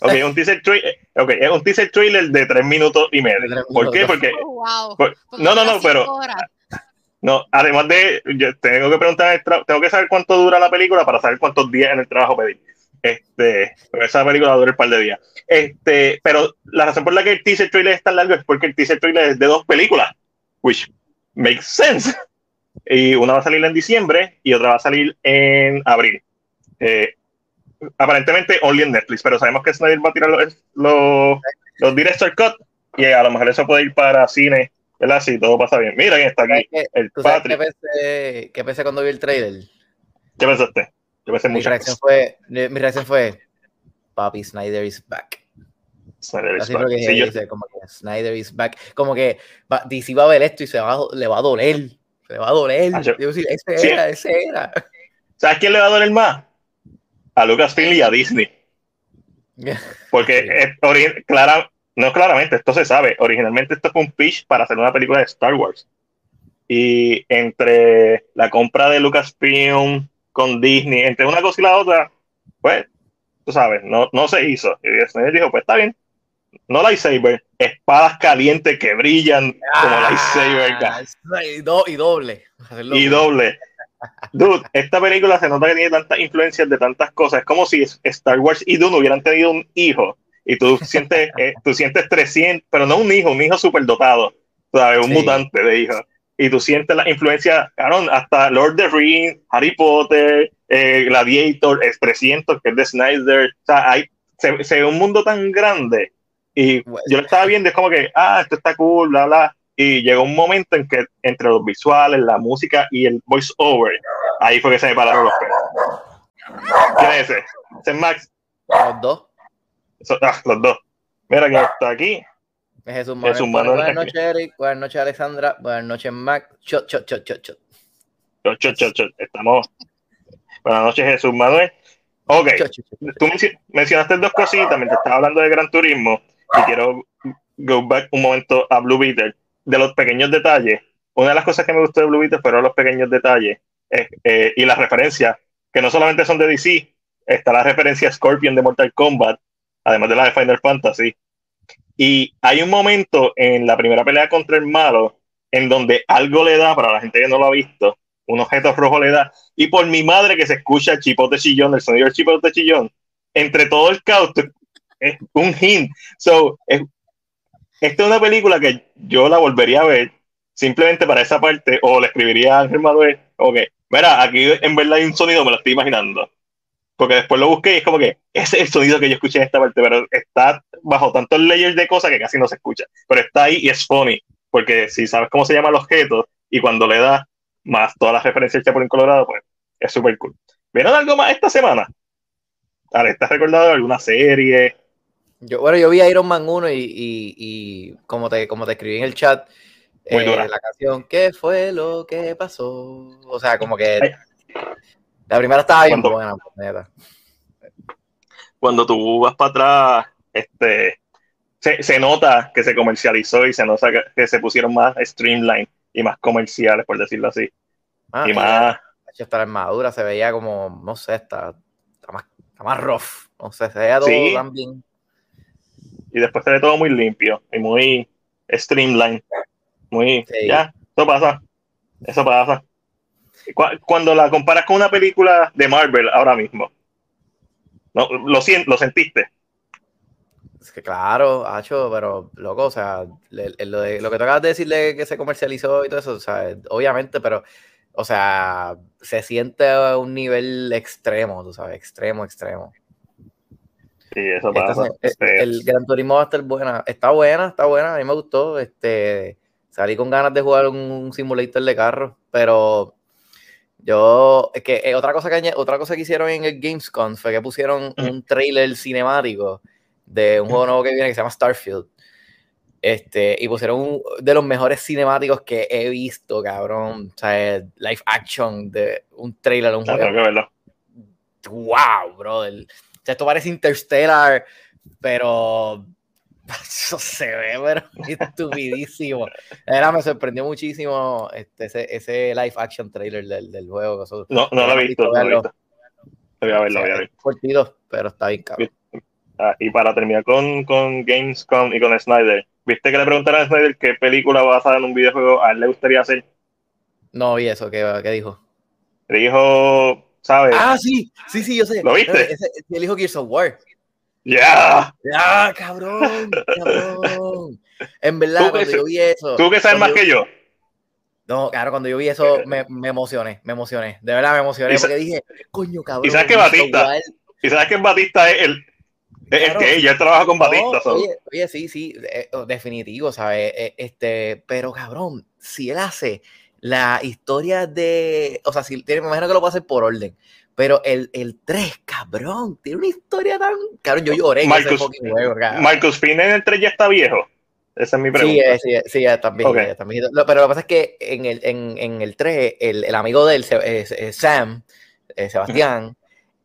Ok, un teaser, trailer, okay, es un teaser trailer de tres minutos y medio. ¿Por qué? Porque, Oh, wow. por- no, no, no, pero horas. no, además de, yo tengo que preguntar, tengo que saber cuánto dura la película para saber cuántos días en el trabajo pedí. Este, esa película dura un par de días. Este, pero la razón por la que el teaser trailer es tan largo es porque el teaser trailer es de dos películas, which makes sense. Y una va a salir en diciembre y otra va a salir en abril. Eh, aparentemente only en Netflix, pero sabemos que Snyder va a tirar los, los, los director cut y a lo mejor eso puede ir para cine, ¿verdad? Si todo pasa bien. Mira quién está ¿Sabes aquí, el ¿Tú sabes qué Patrick. pensé, qué pensé cuando vi el trailer? ¿Qué pensaste? Yo pensé Mi reacción fue, mi reacción fue, Papi Snyder is back. Snyder is Así back. fue que Sí, yo- dice, como que Snyder is back. Como que va, DC va a ver esto y se va, le va a doler. Se le va a doler. Ah, yo- Yo decir, ese Sí. era, ese era. ¿Sabes quién le va a doler más? A Lucasfilm y a Disney. Porque Sí. es clara, no claramente, esto se sabe. Originalmente esto fue un pitch para hacer una película de Star Wars. Y entre la compra de Lucasfilm con Disney, entre una cosa y la otra, pues, tú sabes, no, no se hizo. Y Snyder dijo, pues está bien. No lightsaber, espadas calientes que brillan como lightsaber. Ah, y, do- y doble. Y bien. doble. Dude, esta película se nota que tiene tantas influencias de tantas cosas. Es como si Star Wars y Dune hubieran tenido un hijo. Y tú sientes, eh, tú sientes 300, pero no un hijo, un hijo súper dotado. ¿sabes? Un Sí. mutante de hijo. Y tú sientes la influencia, cabrón, hasta Lord of the Rings, Harry Potter, eh, Gladiator, el 300, que es de Snyder. O sea, hay, se, se ve un mundo tan grande. Y Bueno. yo lo estaba viendo, es como que, ah, esto está cool, bla, bla. Y llegó un momento en que entre los visuales, la música y el voice over, ahí fue que se me pararon los pelos. ¿Quién es ese? Ese es Max. Los dos. Eso- ah, los dos. Mira quién está aquí. Es Jesús Manuel. Jesús Manuel Buenas noches, Eric. Buenas noches, Alexandra. Buenas noches, Mac. Chot, chot, chot, chot, chot. Chot, chot, chot, chot. Estamos. Buenas noches, Jesús Manuel. Ok, Chot, chot, chot, tú menci- mencionaste dos cositas mientras estaba hablando de Gran Turismo y quiero go back un momento a Blue Beetle. De los pequeños detalles, una de las cosas que me gustó de Blue Beetle fueron los pequeños detalles eh, eh, y las referencias, que no solamente son de DC, está la referencia a Scorpion de Mortal Kombat, además de la de Final Fantasy. Y hay un momento en la primera pelea contra el malo en donde algo le da, para la gente que no lo ha visto, un objeto rojo le da, y por mi madre que se escucha el chipote chillón, el sonido del chipote chillón, entre todo el caos, es un hint. So, es- esta es una película que yo la volvería a ver simplemente para esa parte, o le escribiría a Ángel Manuel, ok, mira, aquí en verdad hay un sonido, me lo estoy imaginando. Porque después lo busqué y es como que ese es el sonido que yo escuché en esta parte, pero está bajo tantos layers de cosas que casi no se escucha. Pero está ahí y es funny, porque si sabes cómo se llama el objeto y cuando le das más todas las referencias de Chapulín Colorado, pues es súper cool. ¿Vieron algo más esta semana? Ale, ¿estás recordado de alguna serie? Yo, bueno, yo vi Iron Man 1 y, y, y como, te, como te escribí en el chat, eh, la canción ¿Qué fue lo que pasó? O sea, como que Ay. La primera estaba bien ¿Cuándo? buena. Cuando tú vas para atrás, este, se, se nota que se comercializó y se nota que, que se pusieron más streamline y más comerciales, por decirlo así. Ah, y más, hasta la armadura se veía como, no sé, está, está, más, está más rough. No sé, se veía todo Sí. tan bien. y después se ve todo muy limpio y muy streamline. Muy, Sí. ya, eso pasa. Eso pasa. Cu- Cuando la comparas con una película de Marvel ahora mismo, no, lo, lo sentiste. Es que claro, Hacho, pero loco, o sea, le- le- lo, de- lo que tú acabas de decirle que se comercializó y todo eso, o sea, obviamente, pero, o sea, se siente a un nivel extremo, tú sabes, extremo, extremo. Sí, eso pasa. Eh, el Gran Turismo va a estar buena, está buena, está buena, a mí me gustó, este, salí con ganas de jugar un, un simulator de carro, pero yo, es que eh, otra cosa que otra cosa que hicieron en el Gamescom fue que pusieron un trailer cinemático de un juego nuevo que viene que se llama Starfield. Este, y pusieron un de los mejores cinemáticos que he visto, cabrón. O sea, live action de un trailer de un ah, juego verlo. wow, brother. O sea, esto parece Interstellar, pero eso se ve, pero estupidísimo. Era, me sorprendió muchísimo este, ese, ese live action trailer del, del juego. Eso, No, no lo he visto, no lo he visto. Voy a verlo, voy a ver. cortito, pero está bien cabrón. Ah, y para terminar con, con Gamescom y con Snyder, ¿viste que le preguntaron a Snyder qué película basada en un videojuego a él le gustaría hacer? No vi eso, ¿qué, qué dijo? Le dijo, ¿sabes? Ah, sí, sí, sí, yo sé. ¿Lo viste? Ese- él dijo Gears of War. ¡Ya! ¡Ah, cabrón! ¡Cabrón! En verdad, que cuando yo vi eso. Tú que sabes más que yo. No, claro, cuando yo vi eso me, me emocioné, me emocioné. De verdad me emocioné porque dije, coño, cabrón. y sabes que Batista Y sabes que Batista es el, es Claro. que ella trabaja con No, Batista. so- oye, oye, sí, sí, eh, oh, definitivo, ¿sabes? Eh, Este, pero cabrón, si él hace la historia de. O sea, si tiene, me imagino que lo puede hacer por orden. Pero el, el 3, cabrón, tiene una historia tan. Cabrón, yo lloré Marcus- juego. Marcus Finn en el 3 ya está viejo. Esa es mi Sí, pregunta. eh, sí, eh, sí, ya está viejito, Ok. ya viejito. Lo- Pero lo que pasa es que en el, en, en el 3, el, el amigo de él, eh, Sam, eh, Sebastián,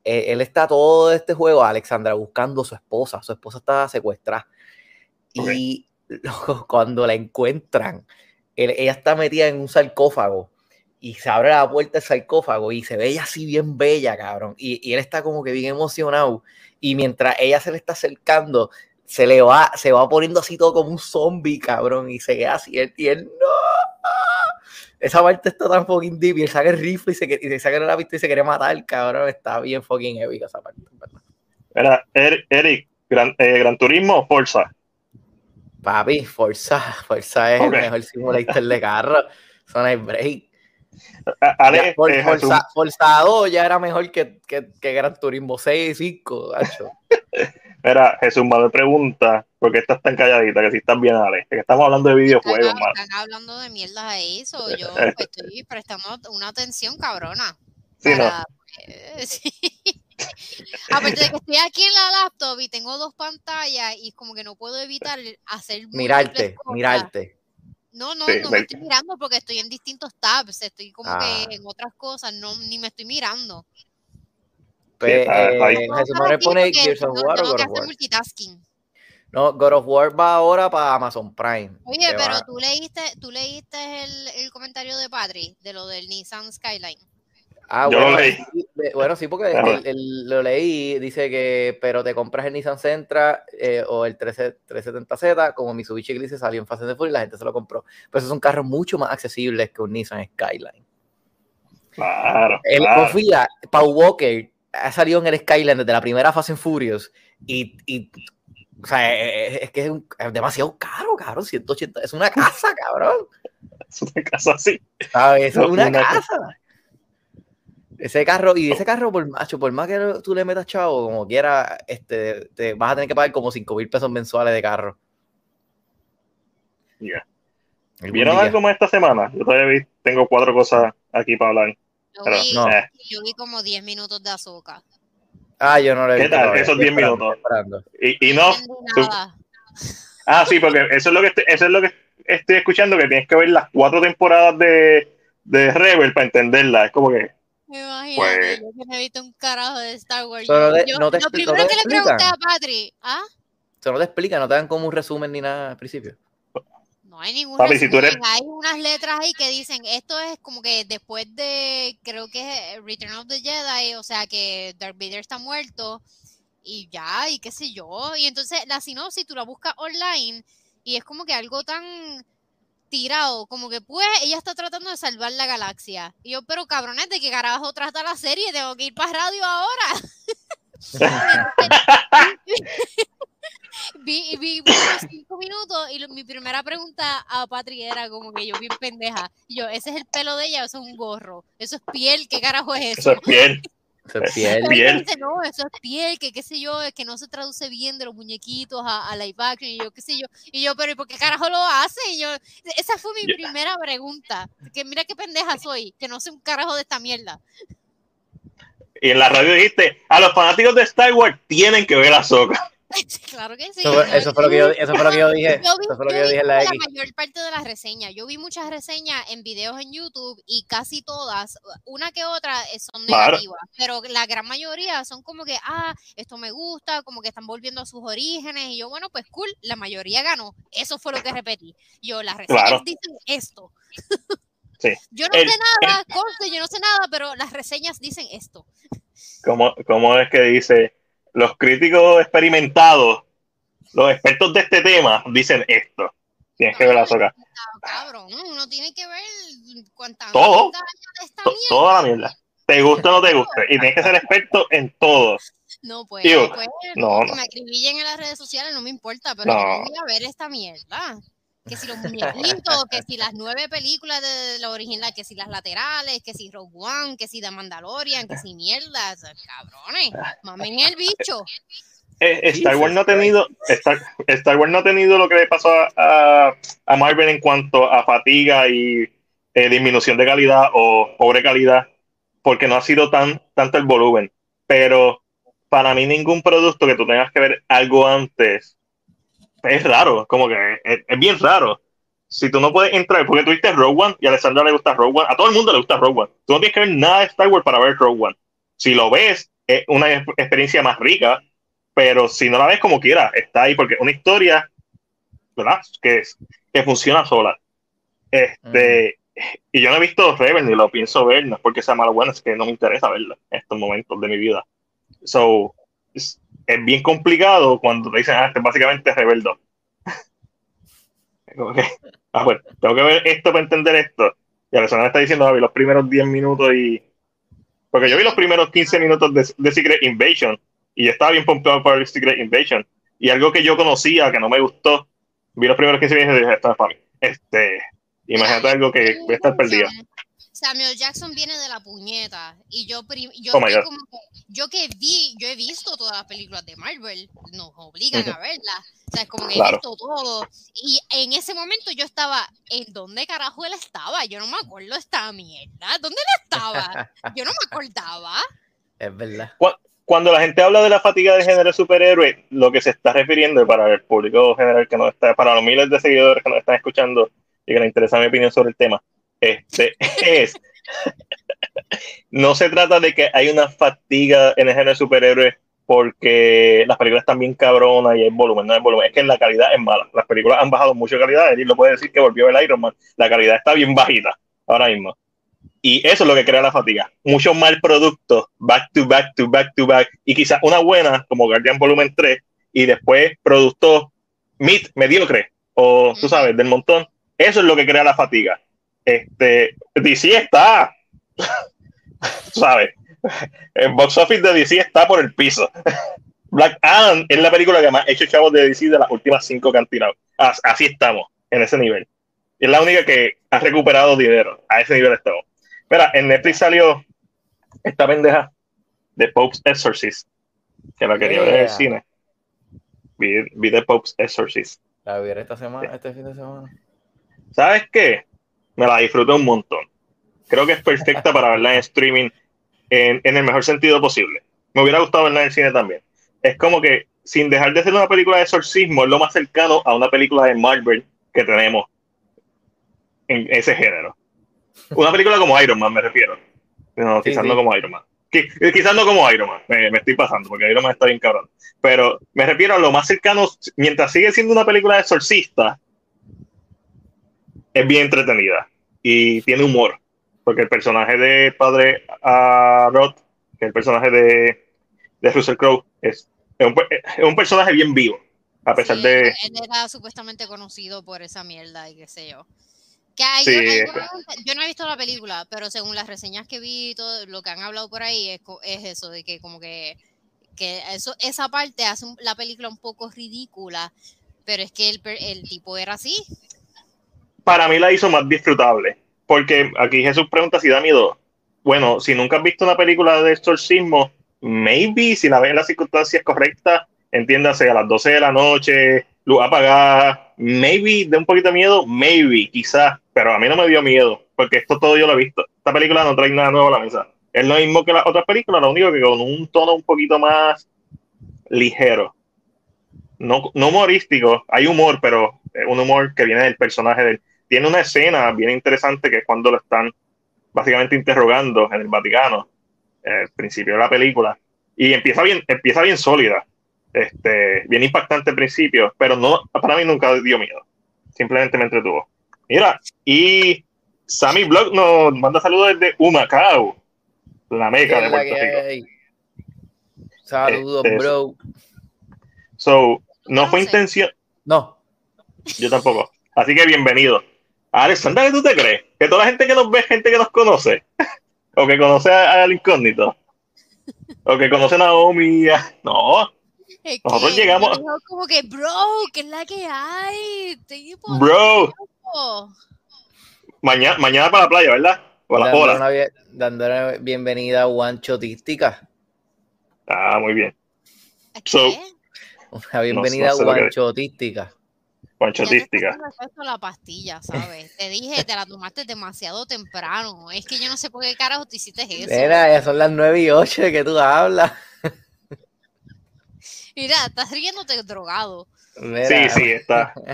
eh, él está todo este juego, Alexandra, buscando a su esposa. Su esposa está secuestrada. Y cuando la encuentran, él- ella está metida en un sarcófago y se abre la puerta del sarcófago y se ve ella así bien bella, cabrón. Y, y él está como que bien emocionado. Y mientras ella se le está acercando, se le va, se va poniendo así todo como un zombie, cabrón. Y se queda así, y él, y él, no. Esa parte está tan fucking deep. Y él saca el rifle y se, y se saca la pistola y se quiere matar, cabrón. Está bien fucking épica esa parte, ¿verdad? Era Er- Eric, Gran, eh, Gran Turismo o Forza. Papi, Forza, Forza es el mejor simulator de carro. No hay break. Ale, Ya, For- eh, Jesús, Forza, Forza 2 ya era mejor que, que, que Gran Turismo 6 y 5, gacho. mira, Jesús Manuel pregunta, ¿por qué estás tan calladita? Que si estás bien, Ale. Que estamos hablando de videojuegos, Están, mano. están hablando de mierda a eso. Yo pues, estoy prestando una atención cabrona. Sí, no. para, eh, sí. Aparte de que estoy aquí en la laptop y tengo dos pantallas y como que no puedo evitar hacer Mirarte, cosas. mirarte. No, no, Sí, no me- estoy mirando porque estoy en distintos tabs, estoy como Ah. que en otras cosas, no ni me estoy mirando. Pues, eh, No, Jesús Manuel pone Gears of no, War o tengo God que of hacer War. multitasking. No, God of War va ahora para Amazon Prime. Oye, pero va- tú leíste, tú leíste el, el comentario de Patri de lo del Nissan Skyline. Ah, Yo bueno, lo leí. sí, de- bueno, sí, porque Ajá. el- el- lo leí, dice que, pero te compras el Nissan Sentra eh, o el 13 370Z, como Mitsubishi Eclipse salió en and the Furious y la gente se lo compró. Pero esos son carros mucho más accesibles que un Nissan Skyline. Claro, El, claro. confía, Paul Walker ha salido en el Skyline desde la primera Fast and Furious y, y o sea, es, es que es, un- es demasiado caro, cabrón, 180, es una casa, cabrón. Es una casa. Eso es No, una una casa. Ese carro, y ese carro, por, macho, por más que tú le metas chavo, como quiera, este, te vas a tener que pagar como 5 mil pesos mensuales de carro. Ya. Algún ¿Vieron día. algo más esta semana? Yo todavía vi- tengo cuatro cosas aquí para hablar. Yo, Pero, vi, no. eh, yo vi como 10 minutos de azúcar. Ah, yo no lo he ¿Qué tal esos estoy 10 esperando, minutos? esperando. y, y no, No entendí nada. Ah, sí, porque eso es lo que estoy, eso es lo que estoy escuchando, que tienes que ver las cuatro temporadas de, de Rebel para entenderla. Es como que, Imagínate, Pues- yo que no he visto un carajo de Star Wars. Yo- de- yo- no te lo primero no te que le pregunté a Patri, ¿ah? Eso no te explica, no te dan como un resumen ni nada al principio. No hay ningún Papi, si tú eres- resumen, hay unas letras ahí que dicen, esto es como que después de, creo que es Return of the Jedi, o sea que Darth Vader está muerto y ya, y qué sé yo. Y entonces la sinopsis tú la buscas online y es como que algo tan tirado, como que pues ella está tratando de salvar la galaxia. Y yo, pero cabrones, ¿de qué carajo trata la serie? Tengo que ir para radio ahora. vi, vi, cinco minutos y mi primera pregunta a Patri era como que yo bien pendeja. Y yo, ese es el pelo de ella, eso es un gorro. Eso es piel, ¿qué carajo es eso? Eso es piel. Eso es piel. piel. no, eso es piel, que qué sé yo, es que no se traduce bien de los muñequitos a, a live action, y yo qué sé yo, y yo, pero ¿y por qué carajo lo hace? Y yo, esa fue mi primera pregunta, que mira qué pendeja soy, que no sé un carajo de esta mierda. Y en la radio dijiste, a los fanáticos de Star Wars tienen que ver a Soca. claro que sí. Eso, fue, lo que yo, eso fue lo que yo dije. Yo vi, eso fue lo que yo dije en la, la mayor parte de las reseñas. Yo vi muchas reseñas en videos en YouTube y casi todas, una que otra, eh, son negativas. Pero la gran mayoría son como que, ah, esto me gusta, como que están volviendo a sus orígenes. Y yo, bueno, pues cool, la mayoría ganó. Eso fue lo que repetí. Yo, las reseñas dicen esto. Sí. Yo no sé nada, yo no sé nada, pero las reseñas dicen esto. ¿Cómo, cómo es que dice? Los críticos experimentados, los expertos de este tema, dicen esto. Tienes que ver la soca. Cabrón, uno tiene que ver cuánta todo, esta mierda. toda la mierda. Te gusta o no te gusta. Y tienes que ser experto en todo. No, pues, pues no, que me acribillen en las redes sociales no me importa, pero no. yo voy a ver esta mierda que si los muñequitos, que si las nueve películas de la original, que si las laterales, que si Rogue One, que si The Mandalorian, que si mierda, cabrones, mamen el bicho. Eh, Star Wars no ha tenido Star, Wars no ha tenido lo que le pasó a, a, Marvel en cuanto a fatiga y eh, disminución de calidad o pobre calidad porque no ha sido tan tanto el volumen pero para mí ningún producto que tú tengas que ver algo antes es raro, como que es, bien raro. Si tú no puedes entrar, porque tuviste Rogue One y a Alessandra le gusta Rogue One, a todo el mundo le gusta Rogue One. Tú no tienes que ver nada de Star Wars para ver Rogue One. Si lo ves, es una experiencia más rica, pero si no la ves como quieras, está ahí, porque una historia, ¿verdad? Que, es, que funciona sola. Este, Y yo no he visto Rebel ni lo pienso ver, no porque sea malo bueno, es que no me interesa verla en estos momentos de mi vida. So, bien complicado cuando te dicen, ah, este es básicamente rebeldo. ah, bueno, tengo que ver esto para entender esto. Y la persona me está diciendo, vi los primeros 10 minutos y. Porque yo vi los primeros 15 minutos de, Secret Invasion y estaba bien pompeado por el Secret Invasion. Y algo que yo conocía, que no me gustó, vi los primeros 15 minutos y dije, esto es para mí. Este, imagínate algo que voy estar perdido. Samuel Jackson viene de la puñeta y yo yo, oh como, yo que vi yo he visto todas las películas de Marvel nos obligan a verlas o sea es como que he visto todo y en ese momento yo estaba en dónde carajo él estaba yo no me acuerdo esta mierda dónde él estaba yo no me acordaba. Es verdad. Cuando la gente habla de la fatiga de género superhéroe lo que se está refiriendo para el público general que no está para los miles de seguidores que nos están escuchando y que les interesa mi opinión sobre el tema este, es, no se trata de que hay una fatiga en el género de superhéroes porque las películas están bien cabronas y hay volumen, no hay volumen, es que la calidad es mala. Las películas han bajado mucho de calidad, él lo puede decir que volvió el Iron Man, la calidad está bien bajita ahora mismo. Y eso es lo que crea la fatiga. Muchos mal productos, back to back to back to back, y quizás una buena, como Guardian Volumen 3, y después productos mid, mediocre, o tú sabes, del montón. Eso es lo que crea la fatiga. Este, DC está, ¿sabes? El box office de DC está por el piso. Black Adam es la película que más ha hecho chavos de DC de las últimas cinco tirado. Así estamos, en ese nivel. Es la única que ha recuperado dinero. A ese nivel estamos. Mira, en Netflix salió esta pendeja de Pope's Exorcist, que la quería ver en el cine. Vi, vi The Pope's Exorcist. La vi esta semana, este fin de semana. ¿Sabes qué? Me la disfruté un montón. Creo que es perfecta para verla en streaming en, el mejor sentido posible. Me hubiera gustado verla en el cine también. Es como que, sin dejar de ser una película de exorcismo, es lo más cercano a una película de Marvel que tenemos en ese género. Una película como Iron Man, me refiero. No, quizás no como Iron Man. Quizás no como Iron Man, me, me, estoy pasando, porque Iron Man está bien cabrón. Pero me refiero a lo más cercano, mientras sigue siendo una película de exorcista, es bien entretenida y tiene humor, porque el personaje de padre a Rod, que es el personaje de, de Russell Crowe, es es un, es un personaje bien vivo, a pesar Sí, de... Él era supuestamente conocido por esa mierda y qué sé yo. Que hay- Sí, yo, hay- es- yo no he visto la película, pero según las reseñas que vi y todo lo que han hablado por ahí es, es eso, de que como que, que eso, esa parte hace la película un poco ridícula, pero es que el, el tipo era así. Para mí la hizo más disfrutable. Porque aquí Jesús pregunta si da miedo. Bueno, si nunca has visto una película de exorcismo, maybe si la ves en las circunstancias correctas, entiéndase a las 12 de la noche, luz apagada, maybe de un poquito de miedo, maybe, quizás, pero a mí no me dio miedo, porque esto todo yo lo he visto. Esta película no trae nada nuevo a la mesa. Es lo mismo que las otras películas, lo único que con un tono un poquito más ligero. No, no humorístico, hay humor, pero un humor que viene del personaje del tiene una escena bien interesante que es cuando lo están básicamente interrogando en el Vaticano, al principio de la película, y empieza bien, empieza bien sólida, este, bien impactante al principio, pero no, para mí nunca dio miedo, simplemente me entretuvo. Mira, y Sammy Blog nos manda saludos desde Humacao, la meca de Puerto Rico. Saludos, Este, bro. So, no fue intención, No, yo tampoco. Así que bienvenido. Alexandra, ¿qué tú te crees? Que toda la gente que nos ve es gente que nos conoce. o que conoce a- al incógnito. O que conoce a Naomi. a- No, Es Nosotros que llegamos- como que, bro, ¿qué es la que hay? Tipo, bro. Mañana, mañana para la playa, ¿verdad? O a las dándole horas. una, bien- dándole bienvenida a Guanchotística. Ah, muy bien. ¿A So? Una bienvenida no sé lo a Guanchotística. Panchotística. efecto la pastilla, ¿sabes? Te dije, te la tomaste demasiado temprano. Es que yo no sé por qué carajo te hiciste eso. Mira, ya son las 9 y 8 de que tú hablas. Mira, estás riéndote drogado. Mira, Sí, sí, está.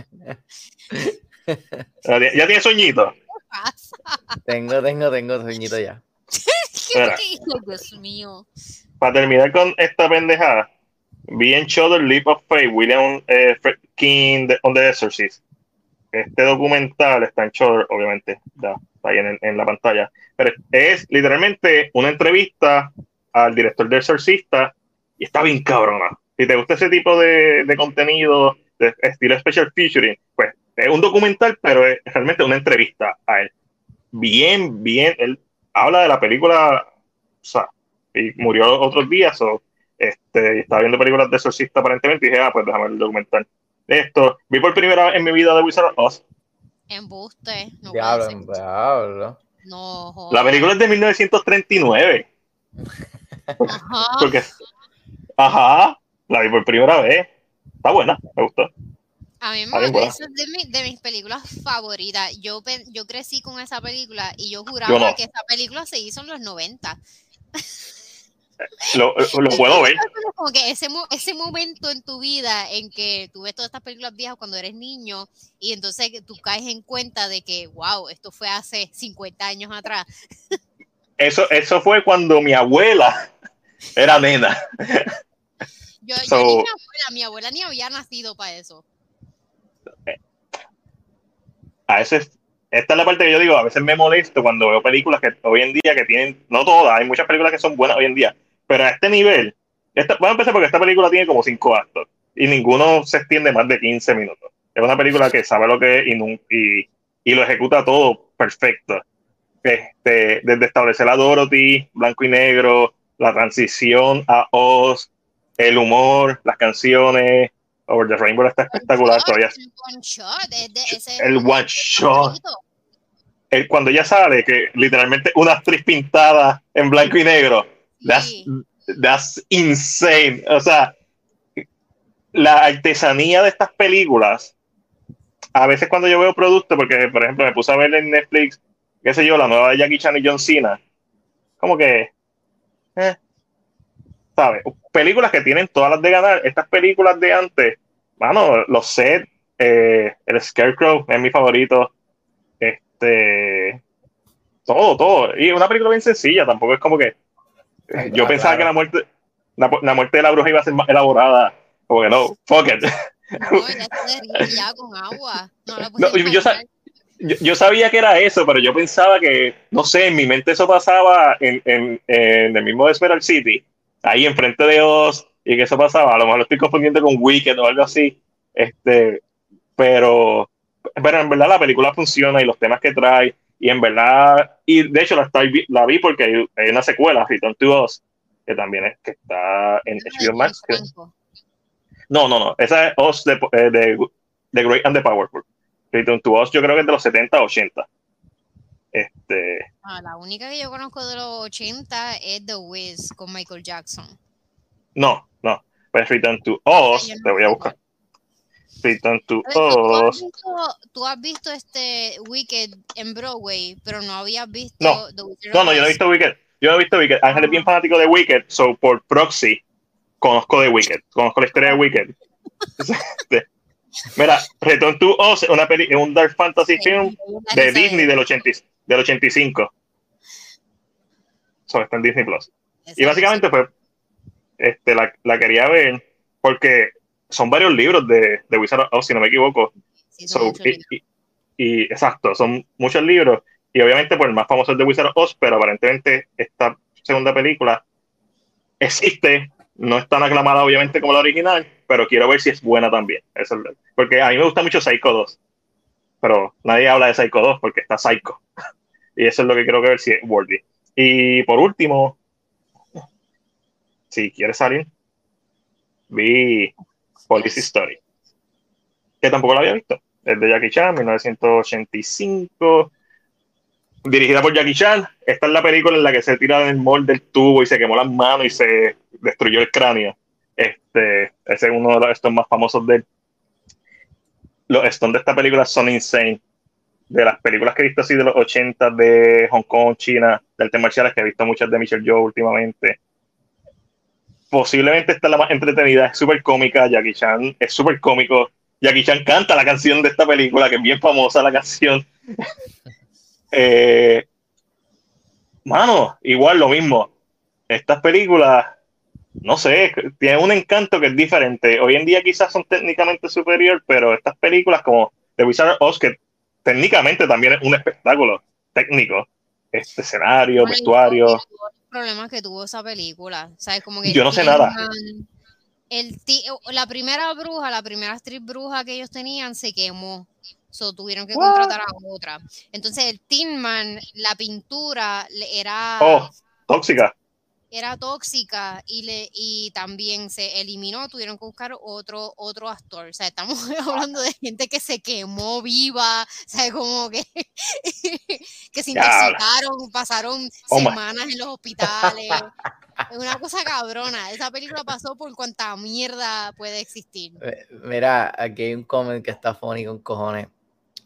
Ya ya tiene sueñito. ¿Qué pasa? Tengo, tengo, tengo sueñito ya. ¿Qué Mira. dices, Dios mío? Para terminar con esta pendejada, vi en Shudder Leap of Faith, William eh, Fred King de- on the Exorcist. Este documental está en Shudder, obviamente, ya está ahí en, en la pantalla. Pero es literalmente una entrevista al director de Exorcista y está bien cabrona. Si te gusta ese tipo de, de contenido, de estilo special featuring, pues es un documental, pero es realmente una entrevista a él. Bien, bien, él habla de la película, o sea, y murió otros días, o este, estaba viendo películas de exorcista aparentemente y dije, ah, pues déjame el documental. Esto, vi por primera vez en mi vida de Wizard of Oz. Embuste. No Diablo, diablo. No, joder. La película es de 1939, Ajá. porque, ajá, la vi por primera vez. Está buena, me gustó. A mí me, esa es de, mi- de mis películas favoritas. Yo, yo crecí con esa película y yo Yo juraba no. que esa película se hizo en los 90. Lo, lo puedo ver. Como que ese, ese momento en tu vida en que tú ves todas estas películas viejas cuando eres niño y entonces tú caes en cuenta de que, wow, esto fue hace 50 años atrás. Eso, eso fue cuando mi abuela era nena. Yo, ni mi abuela, mi abuela ni había nacido para eso. a veces, esta es la parte que yo digo, a veces me molesto cuando veo películas que hoy en día que tienen, no todas, hay muchas películas que son buenas hoy en día, pero a este nivel, esta, voy a empezar porque esta película tiene como cinco actos y ninguno se extiende más de 15 minutos. Es una película que sabe lo que es y, y, y lo ejecuta todo perfecto. Este, desde establecer a Dorothy, blanco y negro, la transición a Oz, el humor, las canciones, Over the Rainbow está espectacular One todavía. el one shot, ese El one el- cuando ella sale, que literalmente una actriz pintada en blanco y negro, that's, that's insane. O sea, la artesanía de estas películas, a veces cuando yo veo productos, porque por ejemplo me puse a ver en Netflix, qué sé yo, la nueva de Jackie Chan y John Cena, como que, eh, ¿sabes? Películas que tienen todas las de ganar, estas películas de antes, mano, los sets, eh, el Scarecrow es mi favorito, este, todo, todo, y una película bien sencilla, tampoco es como que, yo ah, pensaba claro. que la muerte, la, la muerte de la bruja iba a ser más elaborada, como que no, fuck it. No, ya se derrite ya con agua. No la No, puedes yo sabía que era eso, pero yo pensaba que, no sé, en mi mente eso pasaba en, en, en el mismo Esmeralda City, ahí enfrente de Oz, y que eso pasaba. A lo mejor lo estoy confundiendo con Wicked o algo así. Este, pero, pero en verdad la película funciona y los temas que trae. Y en verdad, y de hecho la, estoy- la vi porque hay, hay una secuela, Return to Us, que también es que está en HBO Max. que- no, no, no. Esa es Us de, eh, de, The Great and the Powerful. Return to Us, yo creo que es de los 70, 80. Este, Ah, la única que yo conozco de los 80 es The Wiz con Michael Jackson. no, no. Pues Return to Us, no te voy a buscar. Return to De hecho, ¿Tú has, visto, tú has visto este Wicked en Broadway, pero no habías visto No. The No, no, yo no he Oz. visto Wicked. Yo no he visto Wicked. Ángel es bien fanático de Wicked, so por proxy conozco de Wicked. Conozco la historia de Wicked. Este, Mira, Return to Us es una peli, es un dark fantasy film La de Disney del, 80, del 85. So, está en Disney Plus. Y básicamente, pues, este, la, la quería ver porque son varios libros de, de Wizard of Oz, si no me equivoco. Sí, son So, muchos y, libros. y- y, exacto, son muchos libros. Y obviamente, pues, el más famoso es de Wizard of Oz, pero aparentemente esta segunda película existe. No es tan aclamada, obviamente, como la original, pero quiero ver si es buena también. Eso es porque a mí me gusta mucho Psycho 2, pero nadie habla de Psycho 2 porque está Psycho. Y eso es lo que quiero ver si es worthy. Y por último, si quieres salir, vi Police Story, que tampoco la había visto. Es de Jackie Chan, 1985, dirigida por Jackie Chan. Esta es la película en la que se tira en el molde del tubo y se quemó las manos y se destruyó el cráneo. Este, ese es uno de los estos más famosos de él. Los stones de esta película son insane. De las películas que he visto así de los 80 de Hong Kong, China, de artes marciales, que he visto muchas de Michelle Yeoh últimamente. Posiblemente esta es la más entretenida, es súper cómica. Jackie Chan es súper cómico. Jackie Chan canta la canción de esta película, que es bien famosa la canción. Eh, mano, igual lo mismo. Estas películas, no sé, tienen un encanto que es diferente. Hoy en día quizás son técnicamente superior, pero estas películas como The Wizard of Oz, que técnicamente también es un espectáculo técnico, este escenario, vestuario. Problemas que tuvo esa película, ¿sabes? Como que Yo no sé nada. El la primera bruja, la primera actriz bruja que ellos tenían se quemó. So, tuvieron que What? contratar a otra. Entonces el Tin Man, la pintura era, Oh, tóxica. Era tóxica y le y también se eliminó, tuvieron que buscar otro otro actor. O sea, estamos hablando de gente que se quemó viva, o sea, como que que se intoxicaron, pasaron Oh my- semanas en los hospitales. Es una cosa cabrona. Esa película pasó por cuanta mierda puede existir. Eh, Mira, aquí hay un comment que está funny con cojones.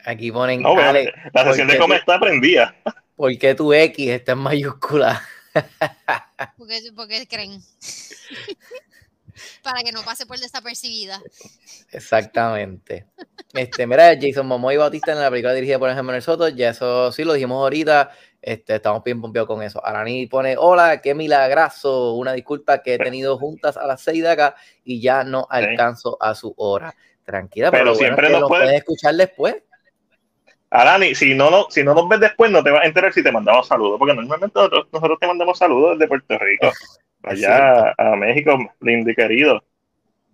Aquí ponen, No, Ale, la sesión de comer está prendida. ¿por qué tu X está en mayúscula? Porque, porque creen. Para que no pase por desapercibida. Exactamente. Este, mira, Jason Momoa y Bautista en la película dirigida por Ejemplo Soto, ya eso sí lo dijimos ahorita, este, estamos bien pompeados con eso. Arani pone, hola, qué milagrazo, una disculpa que he tenido juntas a las 6 de acá y ya no alcanzo a su hora. Tranquila, pero, Pero lo bueno siempre es que nos lo puede- puedes escuchar después. Arani, si no, no, si no nos ves después, no te vas a enterar si te mandamos saludos, porque normalmente nosotros, nosotros te mandamos saludos desde Puerto Rico, Es allá a México, lindo y querido.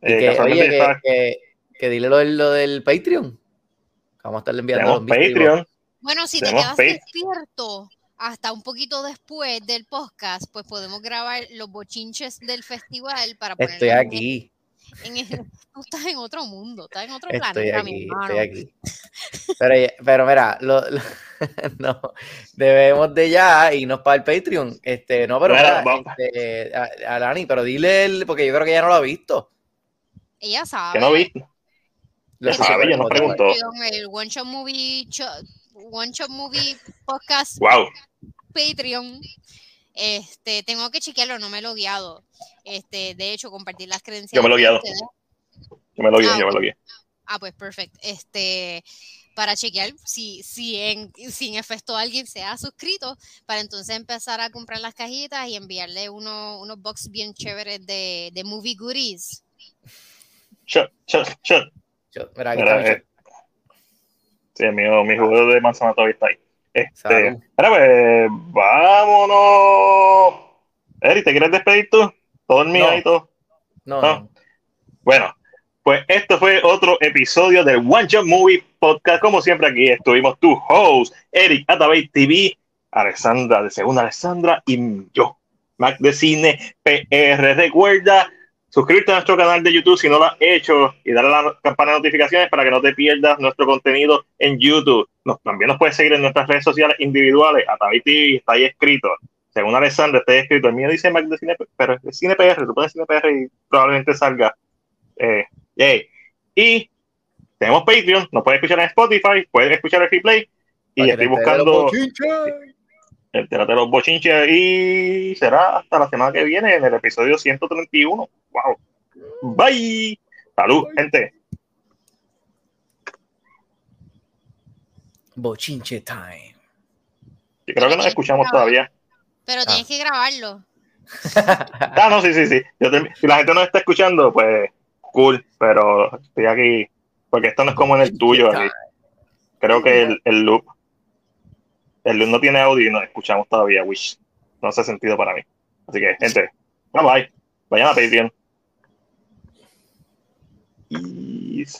Y Eh, que, oye, que, estaba- que- que dile lo, del- lo del Patreon. Vamos a estarle enviando tenemos los. Patreon, Bueno, si te quedas despierto hasta un poquito después del podcast, pues podemos grabar los bochinches del festival para ponerlos Estoy en- aquí, en el- tú estás en otro mundo, estás en otro estoy planeta, mi aquí, hermano. estoy aquí. Pero, pero mira, lo, lo- no, debemos de ya irnos para el Patreon. Este, no, pero Mira, mira, este, a, a Lani, pero dile, el, porque yo creo que ya no lo ha visto. Ella sabe. que no viste. Lo sabe, por yo no el One Shot Movie, One Shot Movie Podcast Wow, Patreon. Este, tengo que chequearlo, no me lo he guiado. Este, de hecho, compartir las credenciales. Yo me lo he guiado. yo me lo guié, Ah, yo me lo guié. Ah, pues perfecto. Este, para chequear si, si, en, si en efecto alguien se ha suscrito, para entonces empezar a comprar las cajitas y enviarle uno, unos box bien chéveres de, de movie goodies. Shot, shot, shot. Mira, aquí Mira, está eh, Sí, mi, mi jugo de manzana todavía está ahí. Este, ahora pues, vámonos. Eri, ¿te quieres despedir tú? Todo el mío No. y todo. No, No. no. Bueno, pues esto fue otro episodio del One Shot Movie Podcast. Como siempre, aquí estuvimos tu host, Eric Atabay TV, Alessandra de Segunda Alessandra y yo, Mac de Cine PR. Recuerda suscribirte a nuestro canal de YouTube si no lo has hecho y darle a la campana de notificaciones para que no te pierdas nuestro contenido en YouTube. Nos, también nos puedes seguir en nuestras redes sociales individuales. Atabay TV está ahí escrito. Según Alessandra, está ahí escrito. El mío dice Mac de Cine, pero es Cine PR. Tú pones Cine PR y probablemente salga. Eh, yay. Y tenemos Patreon, nos puedes escuchar en Spotify, puedes escuchar el replay. Y estoy buscando. Entérate los bochinches y será hasta la semana que viene en el episodio 131. Wow. Bye. Salud, gente. Bochinche time. Yo creo que nos escuchamos todavía. Pero tienes que grabarlo. Ah, no, sí, sí, sí. Yo te- si la gente nos está escuchando, pues cool, pero estoy aquí porque esto no es como en el tuyo. aquí. Creo que el, el loop, el loop no tiene audio y nos escuchamos todavía, which no hace sentido para mí. Así que, gente, bye bye. Vayan a Patreon. ease